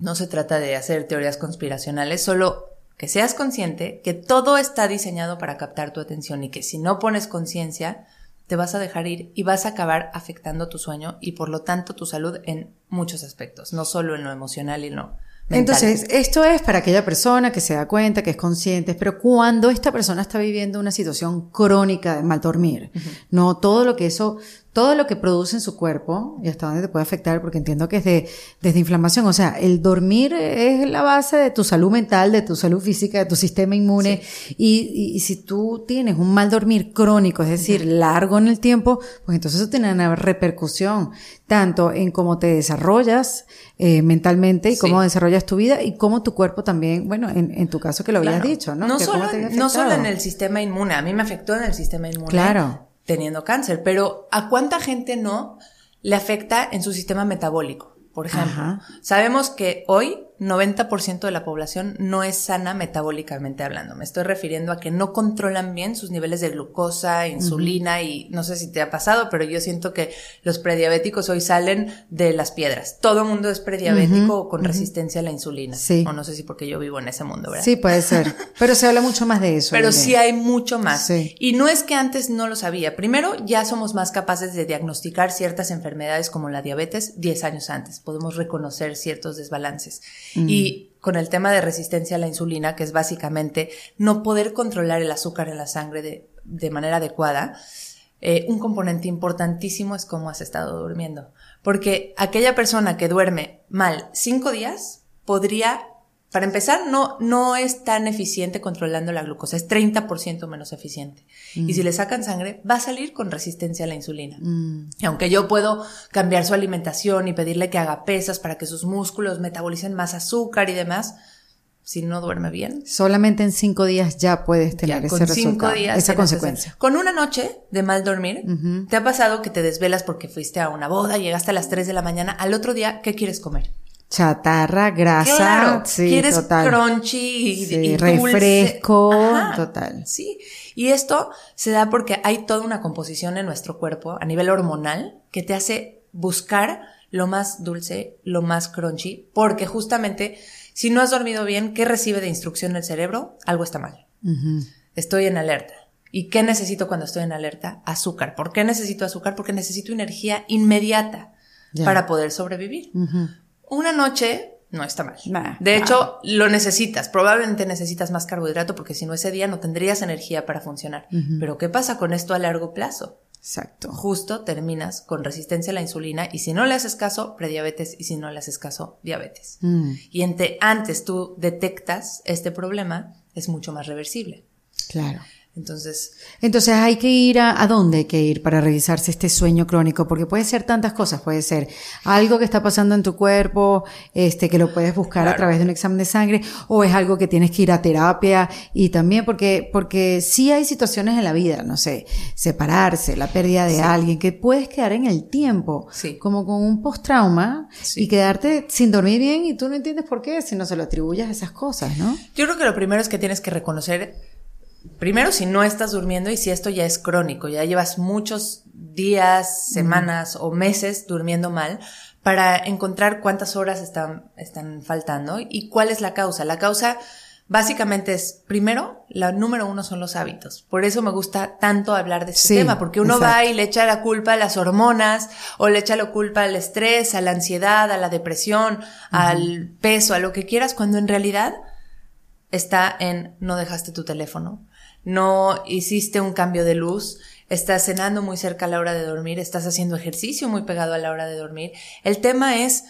no se trata de hacer teorías conspiracionales, solo que seas consciente que todo está diseñado para captar tu atención y que si no pones conciencia, te vas a dejar ir y vas a acabar afectando tu sueño y por lo tanto tu salud en muchos aspectos, no solo en lo emocional y en lo mental. Entonces, esto es para aquella persona que se da cuenta, que es consciente, pero cuando esta persona está viviendo una situación crónica de mal dormir, no todo lo que eso, todo lo que produce en su cuerpo y hasta dónde te puede afectar, porque entiendo que es de, desde inflamación, o sea, el dormir es la base de tu salud mental, de tu salud física, de tu sistema inmune, y, y- y si tú tienes un mal dormir crónico, es decir, largo en el tiempo, pues entonces eso tiene una repercusión tanto en cómo te desarrollas eh, mentalmente y Sí. cómo desarrollas tu vida y cómo tu cuerpo también, bueno, en, en tu caso que lo habías Claro. dicho, ¿no? No, solo, no solo en el sistema inmune, a mí me afectó en el sistema inmune. Claro. Teniendo cáncer, pero ¿a cuánta gente no le afecta en su sistema metabólico? Por ejemplo, Ajá. sabemos que hoy 90% de la población no es sana metabólicamente hablando. Me estoy refiriendo a que no controlan bien sus niveles de glucosa, insulina y no sé si te ha pasado, pero yo siento que los prediabéticos hoy salen de las piedras. Todo mundo es prediabético o con resistencia a la insulina. Sí. O no sé si porque yo vivo en ese mundo, ¿verdad? Sí, puede ser. Pero se habla mucho más de eso. Pero sí hay mucho más. Sí. Y no es que antes no lo sabía. Primero, ya somos más capaces de diagnosticar ciertas enfermedades como la diabetes 10 años antes. Podemos reconocer ciertos desbalances. Mm. Y con el tema de resistencia a la insulina, que es básicamente no poder controlar el azúcar en la sangre de, de manera adecuada, eh, un componente importantísimo es cómo has estado durmiendo. Porque aquella persona que duerme mal cinco días podría, para empezar, no, no es tan eficiente controlando la glucosa, es 30% menos eficiente. Y si le sacan sangre, va a salir con resistencia a la insulina. Y aunque yo puedo cambiar su alimentación y pedirle que haga pesas para que sus músculos metabolicen más azúcar y demás, si no duerme bien, Solamente en cinco días ya puedes tener ya, ese con resultado, cinco días esa consecuencia. Con una noche de mal dormir, ¿te ha pasado que te desvelas porque fuiste a una boda, llegaste a las 3 de la mañana, al otro día, ¿qué quieres comer? Chatarra, grasa, Claro, sí, quieres total. crunchy y, Sí, y dulce. refresco, Ajá, total. Sí, y esto se da porque hay toda una composición en nuestro cuerpo a nivel hormonal que te hace buscar lo más dulce, lo más crunchy, porque justamente si no has dormido bien, ¿qué recibe de instrucción el cerebro? Algo está mal. Estoy en alerta. ¿Y qué necesito cuando estoy en alerta? Azúcar. ¿Por qué necesito azúcar? Porque necesito energía inmediata para poder sobrevivir. Una noche no está mal. Nah, de hecho, lo necesitas. Probablemente necesitas más carbohidrato porque si no ese día no tendrías energía para funcionar. Pero ¿qué pasa con esto a largo plazo? Exacto. Justo terminas con resistencia a la insulina y si no le haces caso, prediabetes y si no le haces caso, diabetes. Mm, Y entre antes tú detectas este problema, es mucho más reversible. claro. Entonces, Entonces hay que ir a, ¿a dónde hay que ir para revisarse este sueño crónico? Porque puede ser tantas cosas, puede ser algo que está pasando en tu cuerpo, este, que lo puedes buscar a través de un examen de sangre, o es algo que tienes que ir a terapia, y también porque, porque sí hay situaciones en la vida, no sé, separarse, la pérdida de alguien, que puedes quedar en el tiempo, Sí. como con un post-trauma, Sí. y quedarte sin dormir bien, y tú no entiendes por qué, si no se lo atribuyes a esas cosas, ¿no? Yo creo que lo primero es que tienes que reconocer, primero si no estás durmiendo y si esto ya es crónico, ya llevas muchos días, semanas o meses durmiendo mal, para encontrar cuántas horas están, están faltando y cuál es la causa. La causa básicamente es, primero, la número uno son los hábitos. Por eso me gusta tanto hablar de este Sí, tema, porque uno va y le echa la culpa a las hormonas o le echa la culpa al estrés, a la ansiedad, a la depresión, al peso, a lo que quieras, cuando en realidad está en no dejaste tu teléfono, no hiciste un cambio de luz, estás cenando muy cerca a la hora de dormir, estás haciendo ejercicio muy pegado a la hora de dormir. El tema es,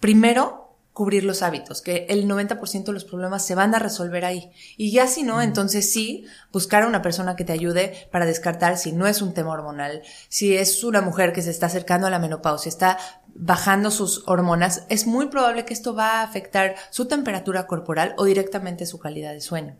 primero, cubrir los hábitos, que el 90% de los problemas se van a resolver ahí. Y ya si no, entonces sí, buscar a una persona que te ayude para descartar si no es un tema hormonal, si es una mujer que se está acercando a la menopausia, está bajando sus hormonas, es muy probable que esto va a afectar su temperatura corporal o directamente su calidad de sueño.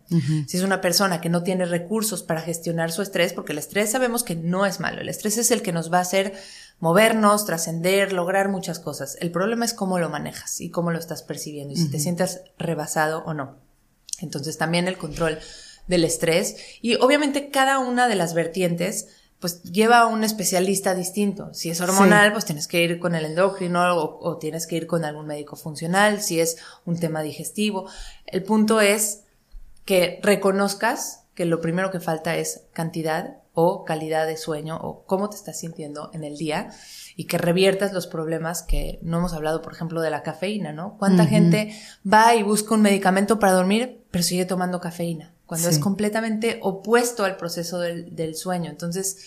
Si es una persona que no tiene recursos para gestionar su estrés, porque el estrés sabemos que no es malo, el estrés es el que nos va a hacer movernos, trascender, lograr muchas cosas. El problema es cómo lo manejas y cómo lo estás percibiendo y si te sientes rebasado o no. Entonces también el control del estrés y obviamente cada una de las vertientes pues lleva a un especialista distinto. Si es hormonal, Sí. pues tienes que ir con el endocrino o, o tienes que ir con algún médico funcional, si es un tema digestivo. El punto es que reconozcas que lo primero que falta es cantidad o calidad de sueño o cómo te estás sintiendo en el día y que reviertas los problemas que no hemos hablado, por ejemplo, de la cafeína, ¿no? ¿Cuánta gente va y busca un medicamento para dormir, pero sigue tomando cafeína? Cuando Sí. es completamente opuesto al proceso del, del sueño. Entonces,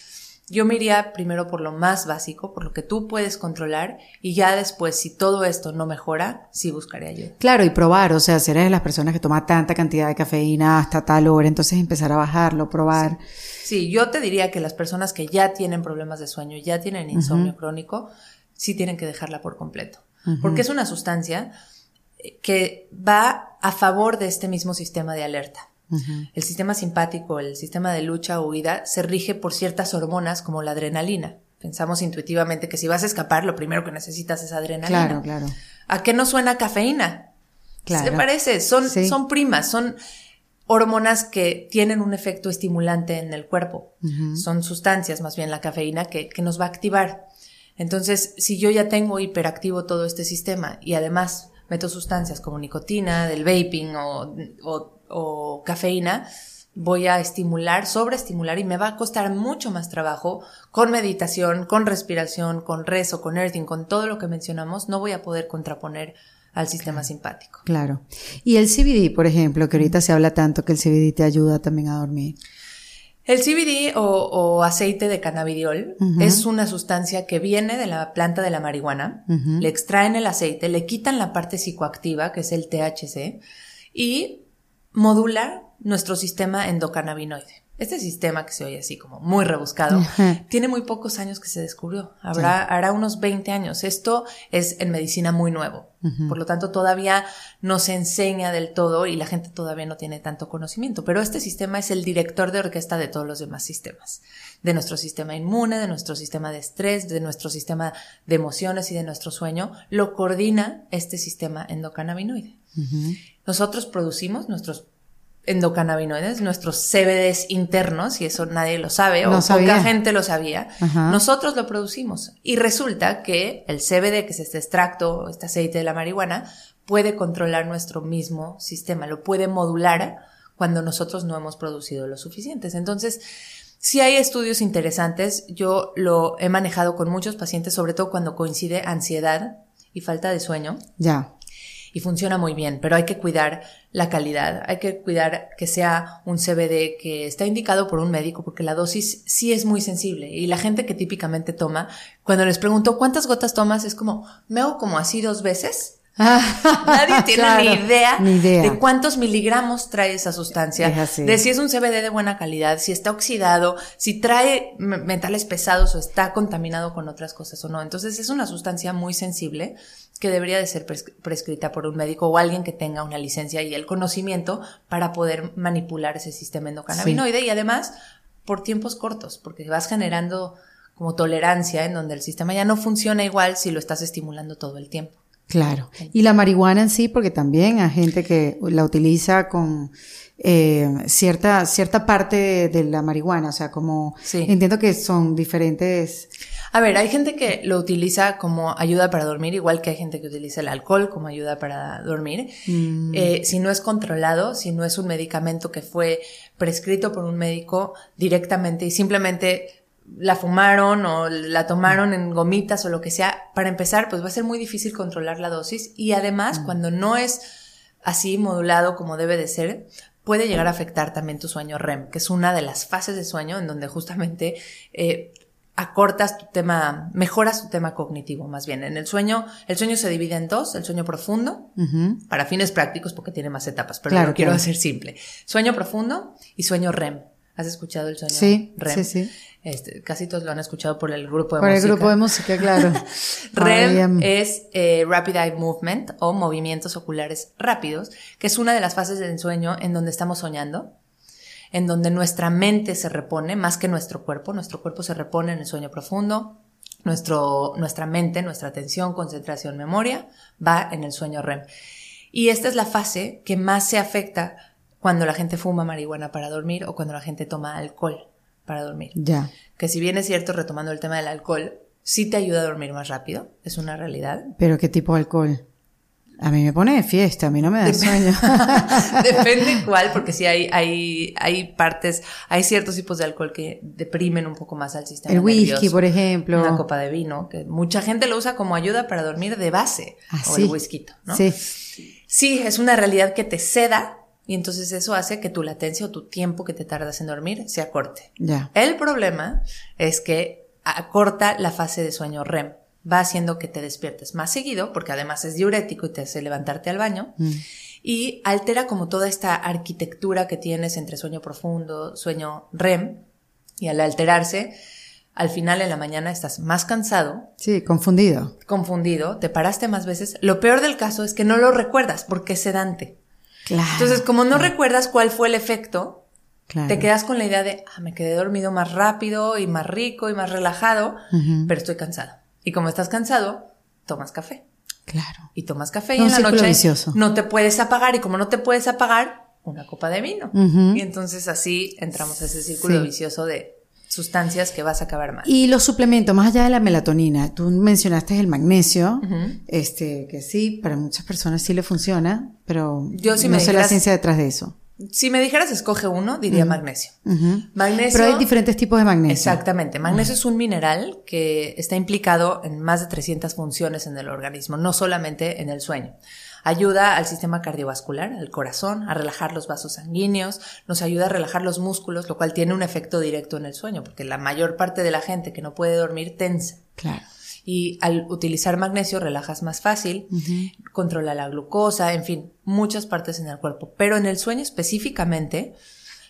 yo me iría primero por lo más básico, por lo que tú puedes controlar, y ya después, si todo esto no mejora, sí buscaré ayuda. Claro, y probar, o sea, si eres de las personas que toma tanta cantidad de cafeína hasta tal hora, entonces empezar a bajarlo, probar. Sí, yo te diría que las personas que ya tienen problemas de sueño, ya tienen insomnio crónico, sí tienen que dejarla por completo. Porque es una sustancia eh, que va a favor de este mismo sistema de alerta. El sistema simpático, el sistema de lucha o huida, se rige por ciertas hormonas como la adrenalina. Pensamos intuitivamente que si vas a escapar, lo primero que necesitas es adrenalina. Claro, claro. ¿A qué no suena cafeína? Claro. Se parece, son, Sí. son primas, son hormonas que tienen un efecto estimulante en el cuerpo. Son sustancias, más bien la cafeína, que, que nos va a activar. Entonces, si yo ya tengo hiperactivo todo este sistema y además meto sustancias como nicotina, del vaping o, o- o cafeína, voy a estimular, sobreestimular y me va a costar mucho más trabajo con meditación, con respiración, con rezo, con earthing, con todo lo que mencionamos, no voy a poder contraponer al sistema simpático. Claro. Y el CBD, por ejemplo, que ahorita se habla tanto que el CBD te ayuda también a dormir. El CBD o, o aceite de cannabidiol es una sustancia que viene de la planta de la marihuana. Le extraen el aceite, le quitan la parte psicoactiva, que es el THC, y modula nuestro sistema endocannabinoide. Este sistema que se oye así como muy rebuscado, Ajá. tiene muy pocos años que se descubrió. Habrá, hará unos 20 años. Esto es en medicina muy nuevo. Por lo tanto, todavía no se enseña del todo y la gente todavía no tiene tanto conocimiento. Pero este sistema es el director de orquesta de todos los demás sistemas. De nuestro sistema inmune, de nuestro sistema de estrés, de nuestro sistema de emociones y de nuestro sueño. Lo coordina este sistema endocannabinoide. Nosotros producimos nuestros endocannabinoides, nuestros CBDs internos, y eso nadie lo sabe, No o sabía. poca gente lo sabía. Ajá. Nosotros lo producimos. Y resulta que el CBD, que es este extracto, este aceite de la marihuana, puede controlar nuestro mismo sistema, lo puede modular cuando nosotros no hemos producido lo suficientes. Entonces, si hay estudios interesantes, yo lo he manejado con muchos pacientes, sobre todo cuando coincide ansiedad y falta de sueño Ya. Y funciona muy bien, pero hay que cuidar la calidad, hay que cuidar que sea un CBD que está indicado por un médico porque la dosis sí es muy sensible y la gente que típicamente toma, cuando les pregunto cuántas gotas tomas, es como, me hago como así dos veces. Nadie tiene Claro, ni, idea ni idea. de cuántos miligramos trae esa sustancia, Es de si es un CBD de buena calidad, si está oxidado, si trae metales pesados o está contaminado con otras cosas o no. Entonces es una sustancia muy sensible que debería de ser pres- prescrita por un médico o alguien que tenga una licencia y el conocimiento para poder manipular ese sistema endocannabinoide y además por tiempos cortos, porque vas generando como tolerancia en donde el sistema ya no funciona igual si lo estás estimulando todo el tiempo. Claro. Y la marihuana en sí, porque también hay gente que la utiliza con eh, cierta, cierta parte de, de la marihuana, o sea, como Sí. entiendo que son diferentes. A ver, hay gente que lo utiliza como ayuda para dormir, igual que hay gente que utiliza el alcohol como ayuda para dormir. Mm. Eh, si no es controlado, si no es un medicamento que fue prescrito por un médico directamente y simplemente la fumaron o la tomaron en gomitas o lo que sea, para empezar, pues va a ser muy difícil controlar la dosis y además cuando no es así modulado como debe de ser, puede llegar a afectar también tu sueño REM, que es una de las fases de sueño en donde justamente eh, acortas tu tema, mejoras tu tema cognitivo más bien. En el sueño, el sueño se divide en dos, el sueño profundo, para fines prácticos porque tiene más etapas, pero Claro, lo quiero claro. hacer simple. Sueño profundo y sueño REM. ¿Has escuchado el sueño Sí, REM? sí, sí. Este, casi todos lo han escuchado por el grupo de Por el música. grupo de música, claro. REM REM. es eh, Rapid Eye Movement o movimientos oculares rápidos, que es una de las fases del sueño en donde estamos soñando, en donde nuestra mente se repone más que nuestro cuerpo. Nuestro cuerpo se repone en el sueño profundo. Nuestro, nuestra mente, nuestra atención, concentración, memoria va en el sueño REM. Y esta es la fase que más se afecta cuando la gente fuma marihuana para dormir o cuando la gente toma alcohol para dormir Ya. que si bien es cierto, retomando el tema del alcohol, sí te ayuda a dormir más rápido, es una realidad. Pero ¿qué tipo de alcohol? A mí me pone de fiesta, a mí no me da sueño. Depende cuál, porque sí hay, hay, hay partes, hay ciertos tipos de alcohol que deprimen un poco más al sistema El whisky, nervioso. por ejemplo. Una copa de vino, que mucha gente lo usa como ayuda para dormir de base, Ah, o el whisky, ¿no? Sí. Sí, es una realidad que te ceda y entonces eso hace que tu latencia o tu tiempo que te tardas en dormir se acorte. Ya. El problema es que acorta la fase de sueño REM. Va haciendo que te despiertes más seguido, porque además es diurético y te hace levantarte al baño. Mm. Y altera como toda esta arquitectura que tienes entre sueño profundo, sueño REM. Y al alterarse, al final en la mañana estás más cansado, Sí, confundido. confundido, te paraste más veces. Lo peor del caso es que no lo recuerdas porque es sedante. Claro. Entonces, como no recuerdas cuál fue el efecto, Claro. te quedas con la idea de, ah, me quedé dormido más rápido y más rico y más relajado, pero estoy cansado. Y como estás cansado, tomas café. Claro. Y tomas café y en la noche vicioso. no te puedes apagar y como no te puedes apagar, una copa de vino. Y entonces así entramos a ese círculo Sí. vicioso de sustancias que vas a acabar mal. Y los suplementos, más allá de la melatonina, tú mencionaste el magnesio, este, que sí, para muchas personas sí le funciona, pero Yo sí no me sé la dijeras- ciencia detrás de eso. Si me dijeras escoge uno, diría magnesio. Magnesio. Pero hay diferentes tipos de magnesio. Exactamente. Magnesio es un mineral que está implicado en más de 300 funciones en el organismo, no solamente en el sueño. Ayuda al sistema cardiovascular, al corazón, a relajar los vasos sanguíneos, nos ayuda a relajar los músculos, lo cual tiene un efecto directo en el sueño, porque la mayor parte de la gente que no puede dormir tensa. Claro. Y al utilizar magnesio relajas más fácil, controla la glucosa, en fin, muchas partes en el cuerpo. Pero en el sueño específicamente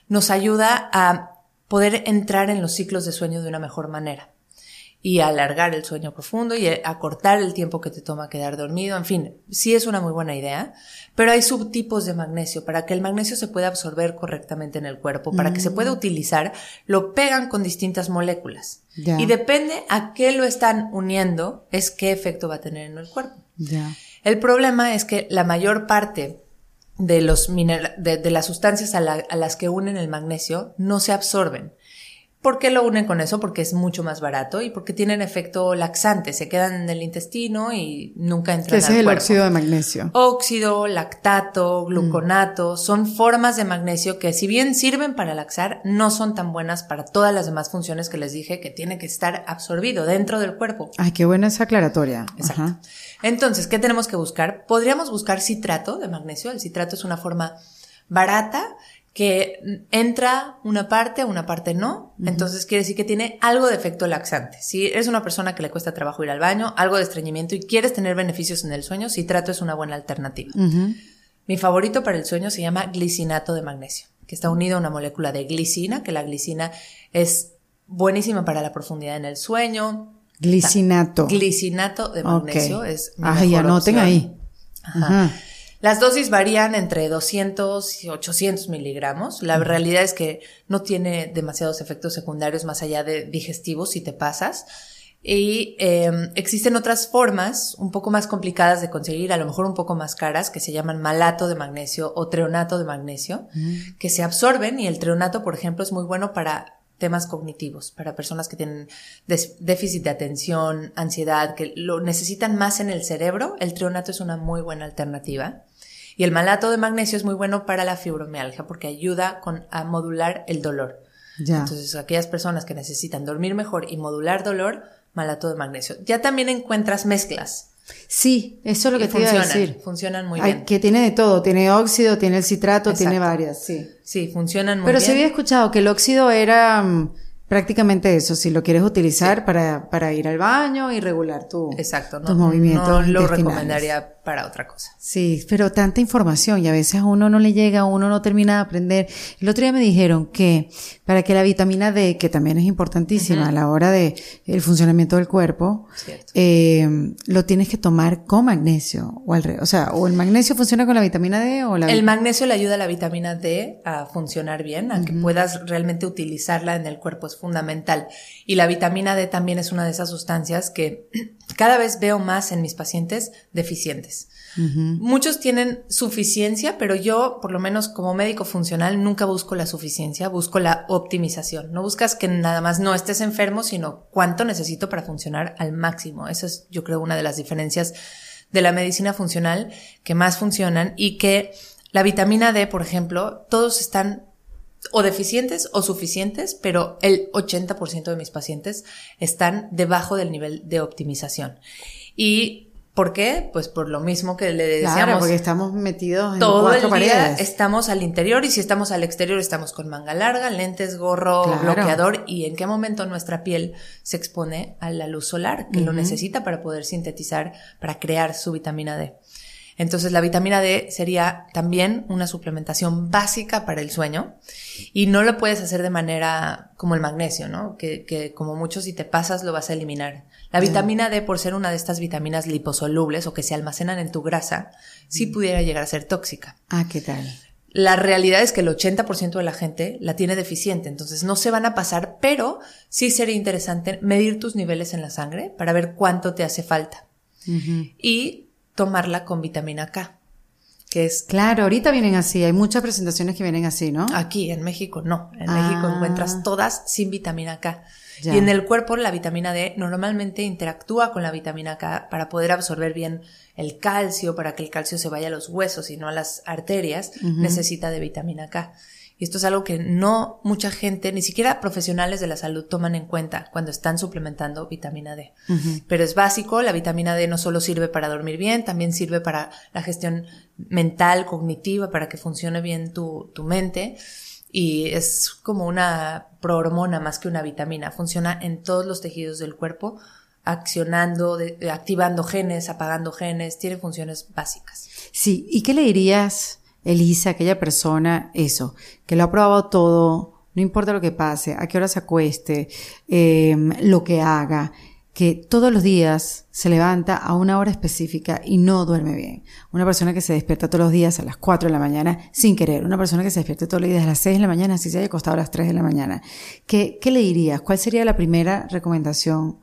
nos ayuda a poder entrar en los ciclos de sueño de una mejor manera y alargar el sueño profundo y a cortar el tiempo que te toma quedar dormido. En fin, sí es una muy buena idea, pero hay subtipos de magnesio. Para que el magnesio se pueda absorber correctamente en el cuerpo, para que se pueda utilizar, lo pegan con distintas moléculas. Y depende a qué lo están uniendo, es qué efecto va a tener en el cuerpo. El problema es que la mayor parte de, los de, de las sustancias a, la- a las que unen el magnesio no se absorben. ¿Por qué lo unen con eso? Porque es mucho más barato y porque tienen efecto laxante, se quedan en el intestino y nunca entran ese al es el cuerpo. óxido de magnesio. Óxido, lactato, gluconato, son formas de magnesio que si bien sirven para laxar, no son tan buenas para todas las demás funciones que les dije que tiene que estar absorbido dentro del cuerpo. Ay, qué buena esa aclaratoria. Exacto. Ajá. Entonces, ¿qué tenemos que buscar? Podríamos buscar citrato de magnesio. El citrato es una forma barata que entra una parte, una parte no. Entonces quiere decir que tiene algo de efecto laxante. Si eres una persona que le cuesta trabajo ir al baño, algo de estreñimiento y quieres tener beneficios en el sueño, citrato es una buena alternativa. Mi favorito para el sueño se llama glicinato de magnesio, que está unido a una molécula de glicina, que la glicina es buenísima para la profundidad en el sueño. Glicinato. Glicinato de magnesio es mi Ay, mejor anoten opción. ahí. Ajá. Ajá. Las dosis varían entre 200 y 800 miligramos. La realidad es que no tiene demasiados efectos secundarios más allá de digestivos si te pasas. Y eh, existen otras formas un poco más complicadas de conseguir, a lo mejor un poco más caras, que se llaman malato de magnesio o treonato de magnesio, que se absorben y el treonato, por ejemplo, es muy bueno para temas cognitivos, para personas que tienen déficit de atención, ansiedad, que lo necesitan más en el cerebro, el treonato es una muy buena alternativa. Y el malato de magnesio es muy bueno para la fibromialgia porque ayuda con, a modular el dolor. Ya. Entonces, aquellas personas que necesitan dormir mejor y modular dolor, malato de magnesio. Ya también encuentras mezclas. Sí, eso es lo y que te iba a funcionan, decir. funcionan muy Ay, bien. que tiene de todo, tiene óxido, tiene el citrato, Exacto. tiene varias, sí. Sí, funcionan muy Pero bien. se había escuchado que el óxido era mm, prácticamente eso, si lo quieres utilizar para, para ir al baño y regular tu, Exacto, no, tus movimientos no lo recomendaría para otra cosa. Sí, pero tanta información y a veces a uno no le llega, uno no termina de aprender. El otro día me dijeron que para que la vitamina D, que también es importantísima a la hora de el funcionamiento del cuerpo, eh, lo tienes que tomar con magnesio o al re- o sea, o el magnesio funciona con la vitamina D o la El magnesio le ayuda a la vitamina D a funcionar bien, a que puedas realmente utilizarla en el cuerpo, es fundamental. Y la vitamina D también es una de esas sustancias que cada vez veo más en mis pacientes deficientes. Muchos tienen suficiencia, pero yo, por lo menos como médico funcional, nunca busco la suficiencia, busco la optimización. No buscas que nada más no estés enfermo, sino cuánto necesito para funcionar al máximo. Esa es, yo creo, una de las diferencias de la medicina funcional que más funcionan y que la vitamina D, por ejemplo, todos están o deficientes o suficientes, pero el 80% de mis pacientes están debajo del nivel de optimización. ¿Y por qué? Pues por lo mismo que le decíamos. Claro, porque estamos metidos en todo cuatro el día estamos al interior y si estamos al exterior estamos con manga larga, lentes, gorro, Claro. bloqueador y en qué momento nuestra piel se expone a la luz solar que lo necesita para poder sintetizar, para crear su vitamina D. Entonces la vitamina D sería también una suplementación básica para el sueño y no lo puedes hacer de manera como el magnesio, ¿no? Que, que como mucho si te pasas lo vas a eliminar. La vitamina D, por ser una de estas vitaminas liposolubles o que se almacenan en tu grasa, sí pudiera llegar a ser tóxica. Ah, ¿qué tal? La realidad es que el 80% de la gente la tiene deficiente, entonces no se van a pasar, pero sí sería interesante medir tus niveles en la sangre para ver cuánto te hace falta. Y tomarla con vitamina K, que es Claro, ahorita vienen así, hay muchas presentaciones que vienen así, ¿no? aquí en México, no, en Ah. México encuentras todas sin vitamina K. Ya. Y en el cuerpo la vitamina D normalmente interactúa con la vitamina K para poder absorber bien el calcio, para que el calcio se vaya a los huesos y no a las arterias, necesita de vitamina K. Y esto es algo que no mucha gente, ni siquiera profesionales de la salud toman en cuenta cuando están suplementando vitamina D. Pero es básico, la vitamina D no solo sirve para dormir bien, también sirve para la gestión mental, cognitiva, para que funcione bien tu, tu mente y es como una prohormona más que una vitamina. Funciona en todos los tejidos del cuerpo, accionando, de- activando genes, apagando genes, tiene funciones básicas. Sí, ¿y qué le dirías, Elisa, aquella persona, eso, que lo ha probado todo, no importa lo que pase, a qué hora se acueste, eh, lo que haga, que todos los días se levanta a una hora específica y no duerme bien. Una persona que se despierta todos los días a las 4 de la mañana sin querer. Una persona que se despierta todos los días a las 6 de la mañana si se haya acostado a las 3 de la mañana. ¿Qué, qué le dirías? ¿Cuál sería la primera recomendación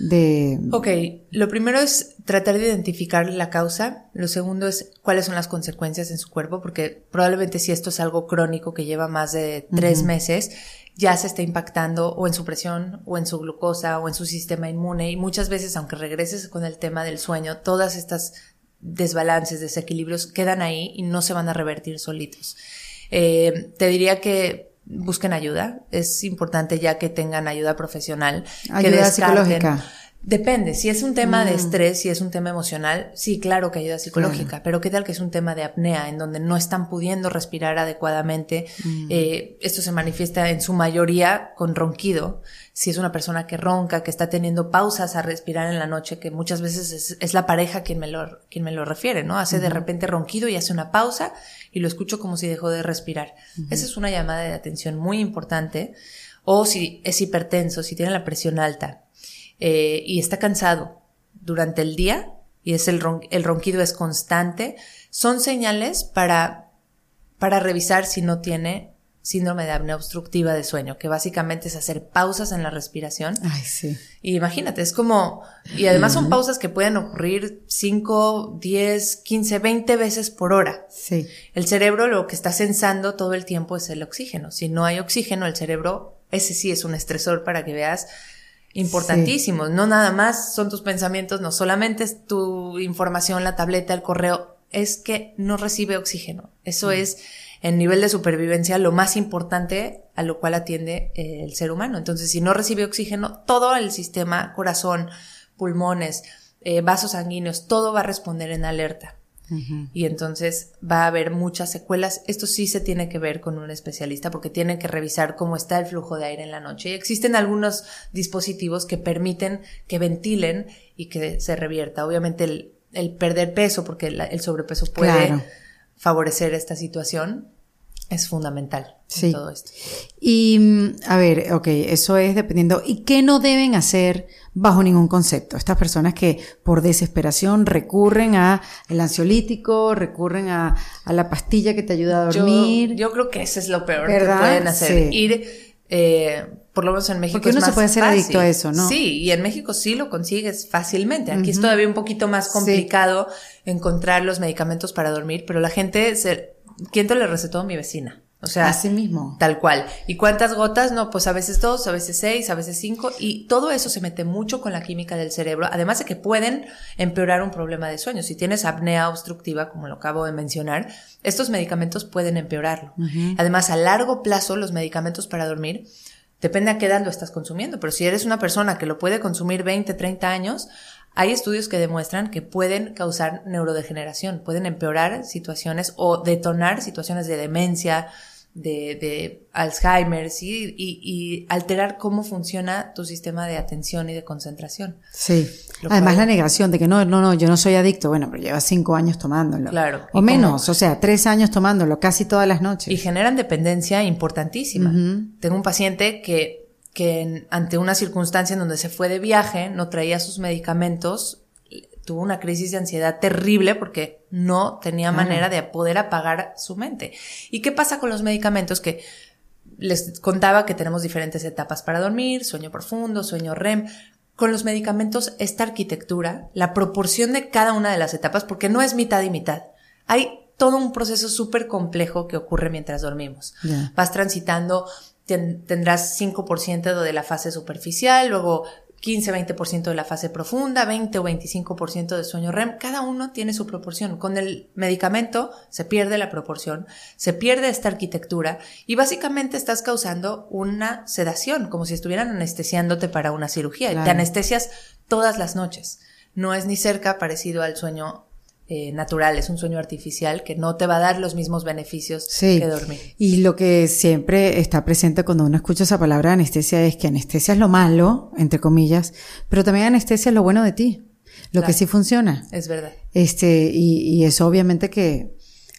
de... Ok, lo primero es tratar de identificar la causa. Lo segundo es cuáles son las consecuencias en su cuerpo, porque probablemente si esto es algo crónico que lleva más de tres meses, ya se está impactando o en su presión, o en su glucosa, o en su sistema inmune. Y muchas veces, aunque regreses con el tema del sueño, todas estas desbalances, desequilibrios quedan ahí y no se van a revertir solitos. Eh, te diría que busquen ayuda. Es importante ya que tengan ayuda profesional. que Ayuda descarten- psicológica. Depende, si es un tema Mm. de estrés, si es un tema emocional, sí, claro que ayuda psicológica, pero qué tal que es un tema de apnea, en donde no están pudiendo respirar adecuadamente, Mm. Eh, esto se manifiesta en su mayoría con ronquido, si es una persona que ronca, que está teniendo pausas a respirar en la noche, que muchas veces es, es la pareja quien me, lo, quien me lo refiere, ¿no? Hace de repente ronquido y hace una pausa y lo escucho como si dejó de respirar. Esa es una llamada de atención muy importante. O si es hipertenso, si tiene la presión alta, eh, y está cansado durante el día y es el, ron- el ronquido es constante, son señales para, para revisar si no tiene síndrome de apnea obstructiva de sueño, que básicamente es hacer pausas en la respiración. Ay, sí. Y imagínate, es como, y además son pausas que pueden ocurrir 5, 10, 15, 20 veces por hora. Sí. El cerebro lo que está sensando todo el tiempo es el oxígeno. Si no hay oxígeno, el cerebro, ese sí es un estresor para que veas importantísimo. No nada más son tus pensamientos, no solamente es tu información, la tableta, el correo, es que no recibe oxígeno. Eso es en nivel de supervivencia lo más importante a lo cual atiende eh, el ser humano. Entonces, si no recibe oxígeno, todo el sistema, corazón, pulmones, eh, vasos sanguíneos, todo va a responder en alerta y entonces va a haber muchas secuelas. Esto sí se tiene que ver con un especialista porque tiene que revisar cómo está el flujo de aire en la noche. Y existen algunos dispositivos que permiten que ventilen y que se revierta. Obviamente el, el perder peso, porque la- el sobrepeso puede Claro. Favorecer esta situación, es fundamental Sí. en todo esto. Y, mm, a ver, ok, eso es dependiendo. ¿Y qué no deben hacer bajo ningún concepto? Estas personas que por desesperación recurren a el ansiolítico, recurren a, a la pastilla que te ayuda a Yo, dormir. yo creo que eso es lo peor ¿Verdad? que pueden hacer. Sí. Ir, eh, por lo menos en México. Porque es uno se más puede fácil. adicto a eso, ¿no? Sí, y en México sí lo consigues fácilmente. Aquí es todavía un poquito más Sí. complicado encontrar los medicamentos para dormir, pero la gente se, ¿quién te le recetó? Mi vecina. O sea, Así mismo. Tal cual. ¿Y cuántas gotas? No, pues a veces dos, a veces seis, a veces cinco. Y todo eso se mete mucho con la química del cerebro, además de que pueden empeorar un problema de sueño. Si tienes apnea obstructiva, como lo acabo de mencionar, estos medicamentos pueden empeorarlo. Además, a largo plazo, los medicamentos para dormir, depende a qué edad lo estás consumiendo, pero si eres una persona que lo puede consumir 20, 30 años, hay estudios que demuestran que pueden causar neurodegeneración, pueden empeorar situaciones o detonar situaciones de demencia, de, de Alzheimer, ¿sí? y, y alterar cómo funciona tu sistema de atención y de concentración. Sí. Lo Además, cual- la negación de que no, no, no, yo no soy adicto. Bueno, pero lleva cinco años tomándolo. Claro. O menos, o sea, tres años tomándolo, casi todas las noches. Y generan dependencia importantísima. Tengo un paciente que, que en- ante una circunstancia en donde se fue de viaje, no traía sus medicamentos, tuvo una crisis de ansiedad terrible porque no tenía manera de poder apagar su mente. ¿Y qué pasa con los medicamentos? Que les contaba que tenemos diferentes etapas para dormir, sueño profundo, sueño REM. con los medicamentos esta arquitectura, la proporción de cada una de las etapas, porque no es mitad y mitad. Hay todo un proceso súper complejo que ocurre mientras dormimos. Vas transitando, ten- tendrás 5% de la fase superficial, luego 15-20% de la fase profunda, 20 o 25% de sueño REM. Cada uno tiene su proporción. Con el medicamento se pierde la proporción, se pierde esta arquitectura y básicamente estás causando una sedación, como si estuvieran anestesiándote para una cirugía. Claro. Te anestesias todas las noches. No es ni cerca parecido al sueño eh, natural, es un sueño artificial que no te va a dar los mismos beneficios Sí. que dormir. Y lo que siempre está presente cuando uno escucha esa palabra anestesia es que anestesia es lo malo, entre comillas, pero también anestesia es lo bueno de ti, lo que sí funciona. Es verdad. Este, y, y eso obviamente que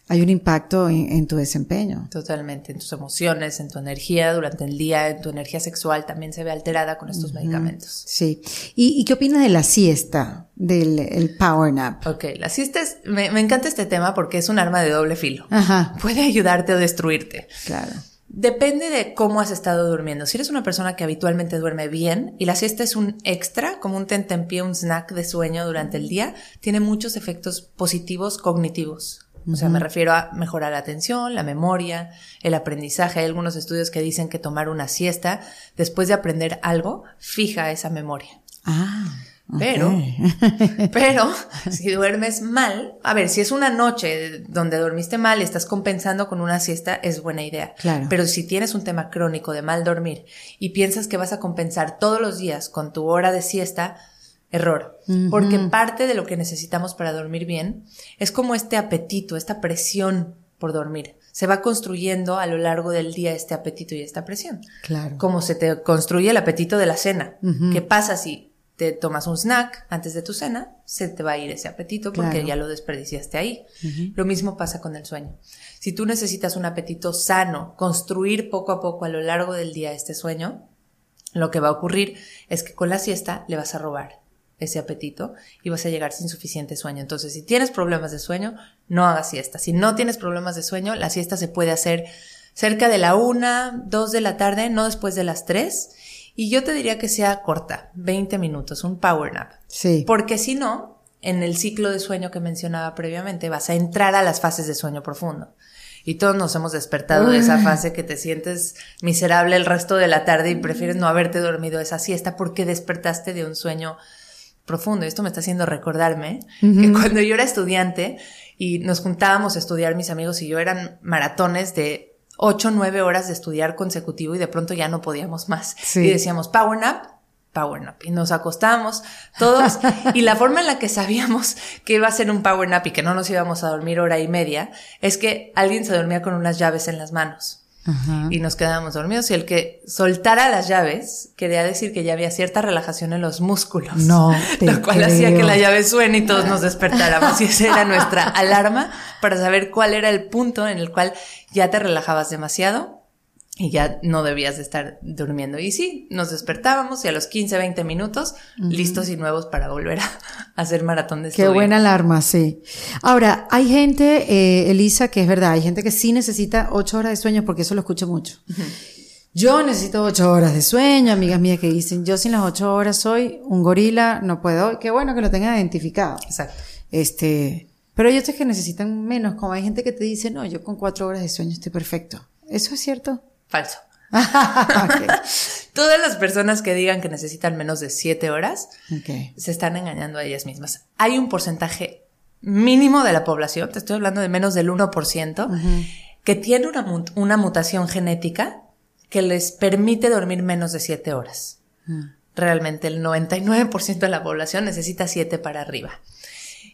hay un impacto en, en tu desempeño. Totalmente, en tus emociones, en tu energía durante el día, en tu energía sexual también se ve alterada con estos medicamentos. Sí. ¿Y, y qué opinas de la siesta, del el power nap? Ok, la siesta es, me, me encanta este tema porque es un arma de doble filo. Ajá, Puede ayudarte o destruirte. claro. Depende de cómo has estado durmiendo. Si eres una persona que habitualmente duerme bien y la siesta es un extra, como un tentempié, un snack de sueño durante el día, tiene muchos efectos positivos cognitivos. O sea, me refiero a mejorar la atención, la memoria, el aprendizaje. Hay algunos estudios que dicen que tomar una siesta después de aprender algo fija esa memoria. Ah. Pero, pero, si duermes mal, a ver, si es una noche donde dormiste mal y estás compensando con una siesta, es buena idea. Claro. Pero si tienes un tema crónico de mal dormir y piensas que vas a compensar todos los días con tu hora de siesta, error. Porque parte de lo que necesitamos para dormir bien es como este apetito, esta presión por dormir. Se va construyendo a lo largo del día este apetito y esta presión Claro. como se te construye el apetito de la cena. ¿Qué pasa si te tomas un snack antes de tu cena? Se te va a ir ese apetito porque Claro. ya lo desperdiciaste ahí. Lo mismo pasa con el sueño. Si tú necesitas un apetito sano, construir poco a poco a lo largo del día este sueño, lo que va a ocurrir es que con la siesta le vas a robar ese apetito y vas a llegar sin suficiente sueño. Entonces, si tienes problemas de sueño, no hagas siesta. Si no tienes problemas de sueño, la siesta se puede hacer cerca de la una, dos de la tarde, no después de las tres. Y yo te diría que sea corta, 20 minutos, un power nap. Sí. Porque si no, en el ciclo de sueño que mencionaba previamente, vas a entrar a las fases de sueño profundo. Y todos nos hemos despertado de esa fase que te sientes miserable el resto de la tarde y prefieres no haberte dormido esa siesta porque despertaste de un sueño profundo. Esto me está haciendo recordarme que cuando yo era estudiante y nos juntábamos a estudiar mis amigos y yo eran maratones de 8 o 9 horas de estudiar consecutivo y de pronto ya no podíamos más. Sí. Y decíamos, power nap, power nap. Y nos acostábamos todos. y la forma en la que sabíamos que iba a ser un power nap y que no nos íbamos a dormir hora y media es que alguien se dormía con unas llaves en las manos Ajá. y nos quedábamos dormidos y el que soltara las llaves quería decir que ya había cierta relajación en los músculos. No Lo cual hacía que la llave suene y todos nos despertáramos y esa era nuestra alarma para saber cuál era el punto en el cual ya te relajabas demasiado y ya no debías de estar durmiendo. Y sí, nos despertábamos y a los 15, 20 minutos listos y nuevos para volver a hacer maratón de Qué estudio. buena alarma, sí. Ahora, hay gente, eh, Elisa, que es verdad, hay gente que sí necesita ocho horas de sueño porque eso lo escucho mucho. Yo necesito ocho horas de sueño, amigas mías que dicen, yo sin las ocho horas soy un gorila, no puedo. Qué bueno que lo tengan identificado. Exacto. Este, pero hay otros que necesitan menos, como hay gente que te dice, no, yo con cuatro horas de sueño estoy perfecto. ¿Eso es cierto? Falso. Todas las personas que digan que necesitan menos de 7 horas se están engañando a ellas mismas. Hay un porcentaje mínimo de la población, te estoy hablando de menos del 1%, que tiene una, una mutación genética que les permite dormir menos de 7 horas. Realmente el 99% de la población necesita 7 para arriba.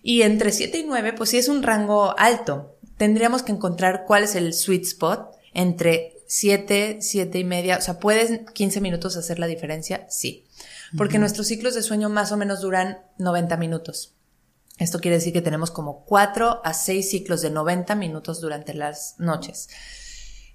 Y entre 7 y 9, pues sí es un rango alto. Tendríamos que encontrar cuál es el sweet spot entre 7, 7 y media. O sea, ¿puedes 15 minutos hacer la diferencia? Sí. Porque nuestros ciclos de sueño más o menos duran 90 minutos. Esto quiere decir que tenemos como 4 a 6 ciclos de 90 minutos durante las noches.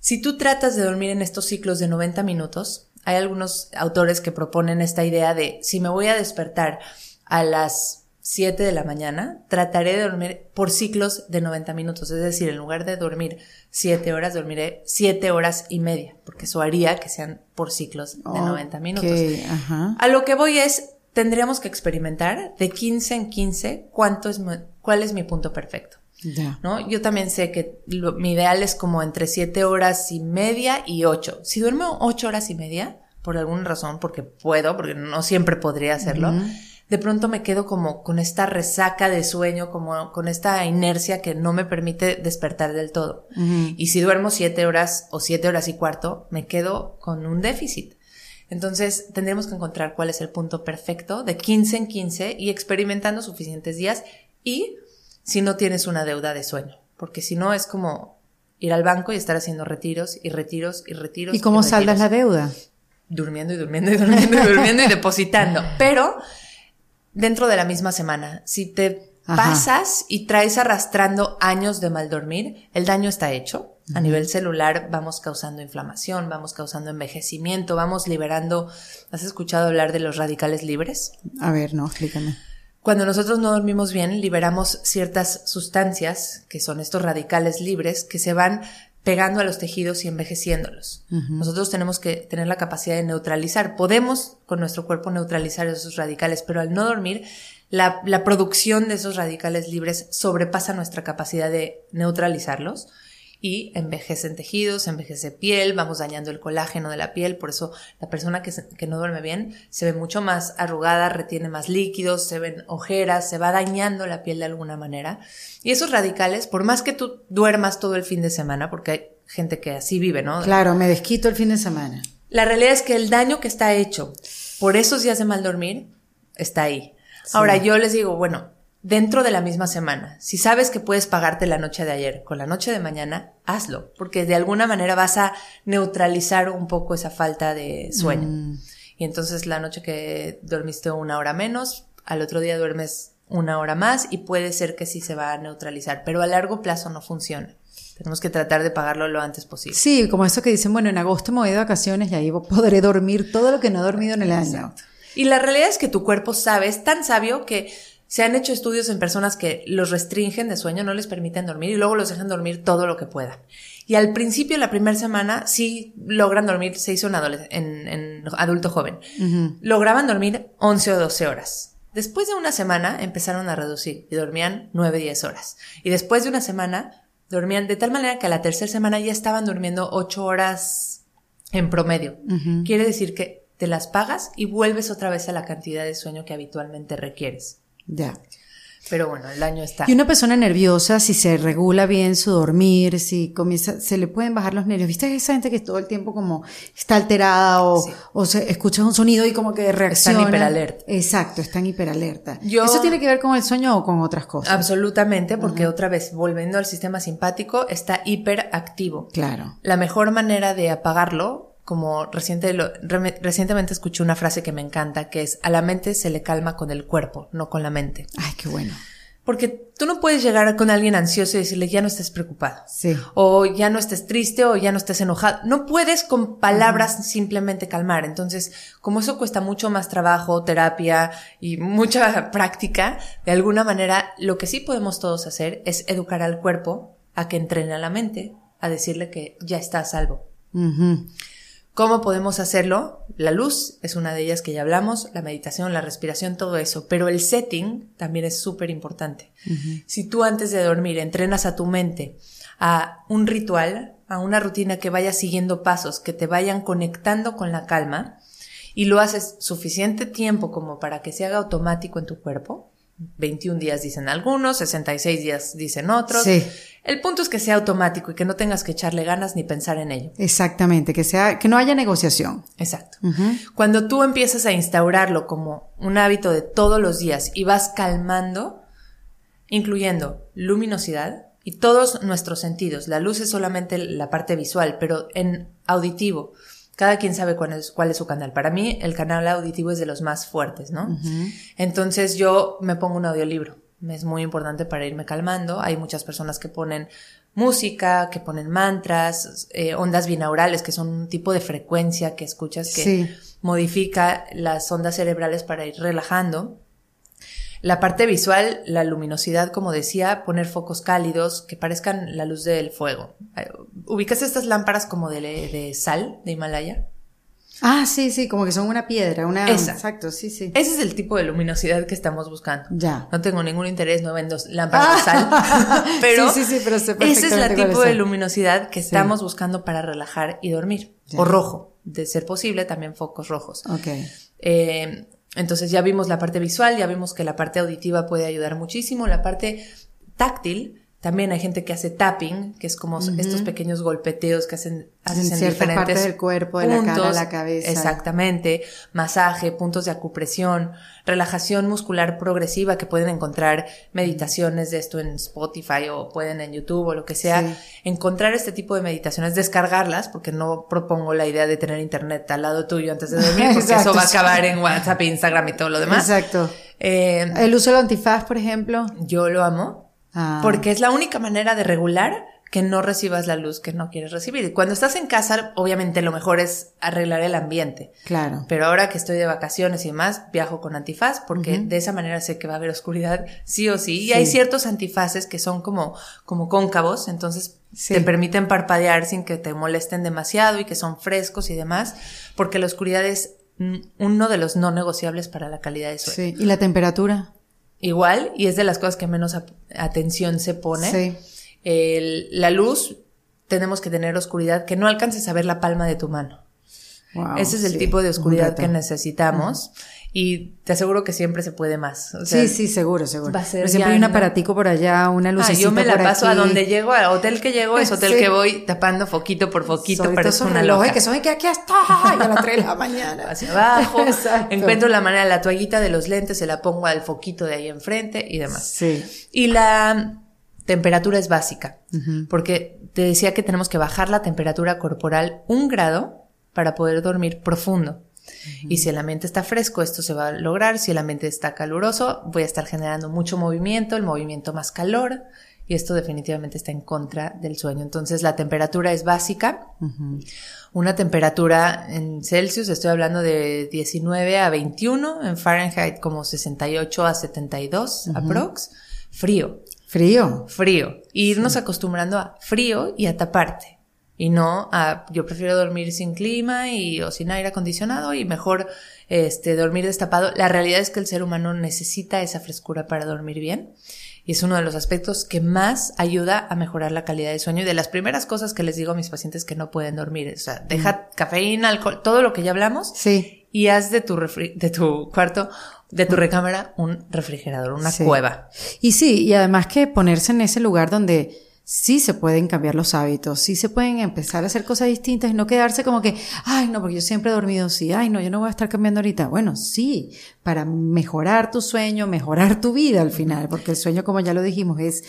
Si tú tratas de dormir en estos ciclos de 90 minutos, hay algunos autores que proponen esta idea de si me voy a despertar a las 7 de la mañana, trataré de dormir por ciclos de 90 minutos. Es decir, en lugar de dormir 7 horas, dormiré 7 horas y media, porque eso haría que sean por ciclos de 90 minutos. Ajá. A lo que voy es, tendríamos que experimentar de 15 en 15 cuánto es, cuál es mi punto perfecto. ¿no? Yo también sé que lo- mi ideal es como entre siete horas y media y ocho. Si duermo ocho horas y media, por alguna razón, porque puedo, porque no siempre podría hacerlo, de pronto me quedo como con esta resaca de sueño, como con esta inercia que no me permite despertar del todo. Y si duermo siete horas o siete horas y cuarto, me quedo con un déficit. Entonces tendremos que encontrar cuál es el punto perfecto de 15 en 15 y experimentando suficientes días y si no tienes una deuda de sueño, porque si no es como ir al banco y estar haciendo retiros y retiros y retiros. ¿Y cómo saldas la deuda? Durmiendo y durmiendo y durmiendo y durmiendo y depositando. Pero dentro de la misma semana, si te Ajá. pasas y traes arrastrando años de mal dormir, el daño está hecho. A nivel celular vamos causando inflamación, vamos causando envejecimiento, vamos liberando. ¿Has escuchado hablar de los radicales libres? A ver, no, explícame. Cuando nosotros no dormimos bien, liberamos ciertas sustancias, que son estos radicales libres, que se van pegando a los tejidos y envejeciéndolos. Nosotros tenemos que tener la capacidad de neutralizar. Podemos con nuestro cuerpo neutralizar esos radicales, pero al no dormir, la, la producción de esos radicales libres sobrepasa nuestra capacidad de neutralizarlos y envejecen tejidos, envejece piel, vamos dañando el colágeno de la piel, por eso la persona que, se- que no duerme bien se ve mucho más arrugada, retiene más líquidos, se ven ojeras, se va dañando la piel de alguna manera. Y esos radicales, por más que tú duermas todo el fin de semana, porque hay gente que así vive, ¿no? Claro, me desquito el fin de semana. La realidad es que el daño que está hecho por esos días de mal dormir está ahí. Ahora yo les digo, bueno, dentro de la misma semana, si sabes que puedes pagarte la noche de ayer con la noche de mañana, hazlo, porque de alguna manera vas a neutralizar un poco esa falta de sueño. Y entonces la noche que dormiste una hora menos, al otro día duermes una hora más y puede ser que sí se va a neutralizar, pero a largo plazo no funciona. Tenemos que tratar de pagarlo lo antes posible. Sí, como eso que dicen, bueno, en agosto me voy de vacaciones y ahí podré dormir todo lo que no he dormido en el año. Y la realidad es que tu cuerpo sabe, es tan sabio que se han hecho estudios en personas que los restringen de sueño, no les permiten dormir y luego los dejan dormir todo lo que puedan. Y al principio, la primera semana, sí logran dormir, se hizo en, en, en adulto joven. Lograban dormir 11 o 12 horas. Después de una semana empezaron a reducir y dormían 9, 10 horas. Y después de una semana dormían de tal manera que a la tercera semana ya estaban durmiendo 8 horas en promedio. Quiere decir que te las pagas y vuelves otra vez a la cantidad de sueño que habitualmente requieres. Ya. Pero bueno, el daño está. Y una persona nerviosa, si se regula bien su dormir, si comienza, se le pueden bajar los nervios. ¿Viste esa gente que todo el tiempo como está alterada o, Sí. o se escucha un sonido y como que reacciona? hiperalerta. Exacto, están hiperalerta. Yo- ¿Eso tiene que ver con el sueño o con otras cosas? Absolutamente, porque otra vez, volviendo al sistema simpático, está hiperactivo. Claro. La mejor manera de apagarlo, como reciente lo- re- recientemente escuché una frase que me encanta, que es, a la mente se le calma con el cuerpo, no con la mente. Ay, qué bueno. Porque tú no puedes llegar con alguien ansioso y decirle, ya no estés preocupado. Sí. O ya no estés triste o ya no estés enojado. No puedes con palabras simplemente calmar. Entonces, como eso cuesta mucho más trabajo, terapia y mucha práctica, de alguna manera lo que sí podemos todos hacer es educar al cuerpo a que entrene a la mente, a decirle que ya está a salvo. Ujú. ¿Cómo podemos hacerlo? La luz es una de ellas que ya hablamos, la meditación, la respiración, todo eso, pero el setting también es súper importante. Si tú antes de dormir entrenas a tu mente a un ritual, a una rutina que vaya siguiendo pasos, que te vayan conectando con la calma, y lo haces suficiente tiempo como para que se haga automático en tu cuerpo, 21 días dicen algunos, 66 días dicen otros, Sí. el punto es que sea automático y que no tengas que echarle ganas ni pensar en ello. Exactamente, que sea, que no haya negociación. Exacto. Cuando tú empiezas a instaurarlo como un hábito de todos los días y vas calmando, incluyendo luminosidad y todos nuestros sentidos, la luz es solamente la parte visual, pero en auditivo, cada quien sabe cuál es, cuál es su canal. Para mí, el canal auditivo es de los más fuertes, ¿no? Entonces yo me pongo un audiolibro. Es muy importante para irme calmando. Hay muchas personas que ponen música, que ponen mantras, eh, ondas binaurales, que son un tipo de frecuencia que escuchas que Sí. modifica las ondas cerebrales para ir relajando. La parte visual, la luminosidad, como decía, poner focos cálidos que parezcan la luz del fuego. Eh, ¿Ubicas estas lámparas como de, de sal de Himalaya? Ah, sí, sí, como que son una piedra, una... Esa. Exacto, sí, sí. Ese es el tipo de luminosidad que estamos buscando. Ya. No tengo ningún interés, no vendo lámparas de sal, pero, Sí, sí, sí, pero sé ese es el tipo de luminosidad que estamos buscando para relajar y dormir. Ya. O rojo, de ser posible, también focos rojos. Ok. Eh, entonces ya vimos la parte visual, ya vimos que la parte auditiva puede ayudar muchísimo, la parte táctil. También hay gente que hace tapping, que es como estos pequeños golpeteos que hacen haces En diferentes partes del cuerpo, de la cara la cabeza. Exactamente. Masaje, puntos de acupresión, relajación muscular progresiva que pueden encontrar meditaciones de esto en Spotify o pueden en YouTube o lo que sea. Sí. Encontrar este tipo de meditaciones, descargarlas, porque no propongo la idea de tener internet al lado tuyo antes de dormir, porque Exacto, eso va a acabar en WhatsApp, Instagram y todo lo demás. Exacto. Eh, El uso del antifaz, por ejemplo. yo lo amo Ah. porque es la única manera de regular que no recibas la luz que no quieres recibir. Y Cuando estás en casa, obviamente lo mejor es arreglar el ambiente. Claro. Pero ahora que estoy de vacaciones y demás, viajo con antifaz porque de esa manera sé que va a haber oscuridad sí o sí. Y Sí. hay ciertos antifaces que son como, como cóncavos, entonces Sí. te permiten parpadear sin que te molesten demasiado y que son frescos y demás, porque la oscuridad es uno de los no negociables para la calidad de sueño. Sí. ¿Y la temperatura? Igual, y es de las cosas que menos atención se pone. Sí. El- la luz, tenemos que tener oscuridad que no alcances a ver la palma de tu mano. Wow, Ese es el sí, tipo de oscuridad que necesitamos. Y te aseguro que siempre se puede más. O sea, sí, sí, seguro, seguro. va a ser Pero siempre hay un aparatico por allá, una Ah, lucecita yo me la por paso aquí. a donde llego, al hotel que llego, es hotel Sí. que voy tapando foquito por foquito, es esos una relojes loca. que son y que aquí está, y a las 3 de la mañana. Hacia abajo, Exacto. encuentro la manera, la toallita de los lentes, se la pongo al foquito de ahí enfrente y demás. Sí. Y la temperatura es básica, porque te decía que tenemos que bajar la temperatura corporal un grado para poder dormir profundo. Y si el ambiente está fresco, esto se va a lograr. Si el ambiente está caluroso, voy a estar generando mucho movimiento, el movimiento más calor, y esto definitivamente está en contra del sueño. Entonces la temperatura es básica. Una temperatura en Celsius, estoy hablando de 19 a 21, en Fahrenheit como 68 a 72 aprox, frío Frío. frío. Y irnos acostumbrando a frío y a taparte. Y no a, yo prefiero dormir sin clima y, o sin aire acondicionado y mejor, este, dormir destapado. La realidad es que el ser humano necesita esa frescura para dormir bien. Y es uno de los aspectos que más ayuda a mejorar la calidad de sueño. Y de las primeras cosas que les digo a mis pacientes que no pueden dormir. O sea, deja cafeína, alcohol, todo lo que ya hablamos Sí. y haz de tu refri- de tu cuarto, de tu recámara, un refrigerador, una Sí. cueva. Y sí, y además que ponerse en ese lugar donde sí se pueden cambiar los hábitos, sí se pueden empezar a hacer cosas distintas y no quedarse como que, ay, no, porque yo siempre he dormido así, ay, no, yo no voy a estar cambiando ahorita. Bueno, sí, para mejorar tu sueño, mejorar tu vida al final, porque el sueño, como ya lo dijimos, es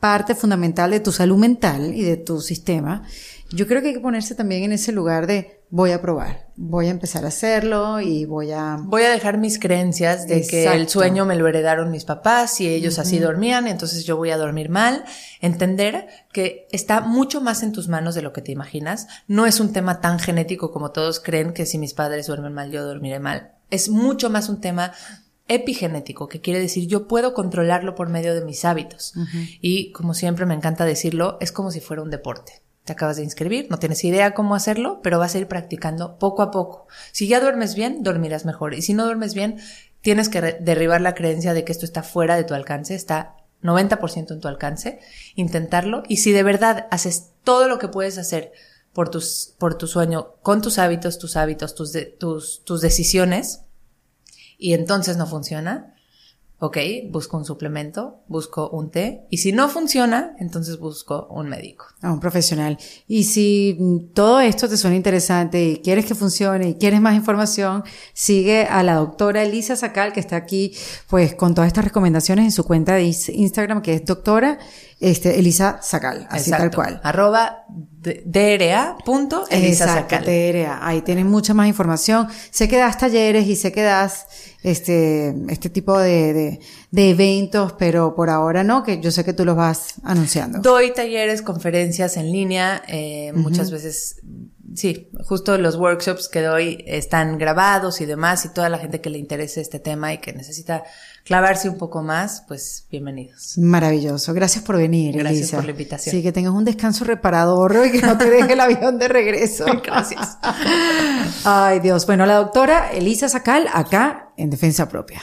parte fundamental de tu salud mental y de tu sistema. Yo creo que hay que ponerse también en ese lugar de voy a probar, voy a empezar a hacerlo y voy a... Voy a dejar mis creencias de que el sueño me lo heredaron mis papás y ellos así dormían, entonces yo voy a dormir mal. Entender que está mucho más en tus manos de lo que te imaginas. No es un tema tan genético como todos creen que si mis padres duermen mal, yo dormiré mal. Es mucho más un tema epigenético, que quiere decir yo puedo controlarlo por medio de mis hábitos. Y como siempre me encanta decirlo, es como si fuera un deporte. Te acabas de inscribir, no tienes idea cómo hacerlo, pero vas a ir practicando poco a poco. Si ya duermes bien, dormirás mejor. Y si no duermes bien, tienes que derribar la creencia de que esto está fuera de tu alcance, está 90% en tu alcance, intentarlo. Y si de verdad haces todo lo que puedes hacer por, tus, por tu sueño, con tus hábitos, tus hábitos, tus, tus, tus decisiones, y entonces no funciona, ok, busco un suplemento, busco un té, y si no funciona, entonces busco un médico. a un profesional. Y si mm, todo esto te suena interesante y quieres que funcione y quieres más información, sigue a la doctora Elisa Sacal, que está aquí, pues, con todas estas recomendaciones en su cuenta de Instagram, que es doctora, este, Elisa Sacal, así tal cual. Arroba d- DRA. Ahí tienes mucha más información. Sé que das talleres y sé que das este, este tipo de, de, de eventos, pero por ahora no, que yo sé que tú los vas anunciando. Doy talleres, conferencias en línea, eh, muchas veces Sí, justo los workshops que doy están grabados y demás y toda la gente que le interese este tema y que necesita clavarse un poco más, pues bienvenidos. Maravilloso. Gracias por venir, Gracias Elisa. por la invitación. Sí, que tengas un descanso reparador y que no te deje el avión de regreso. Gracias. Ay, Dios. Bueno, la doctora Elisa Sacal, acá en Defensa Propia.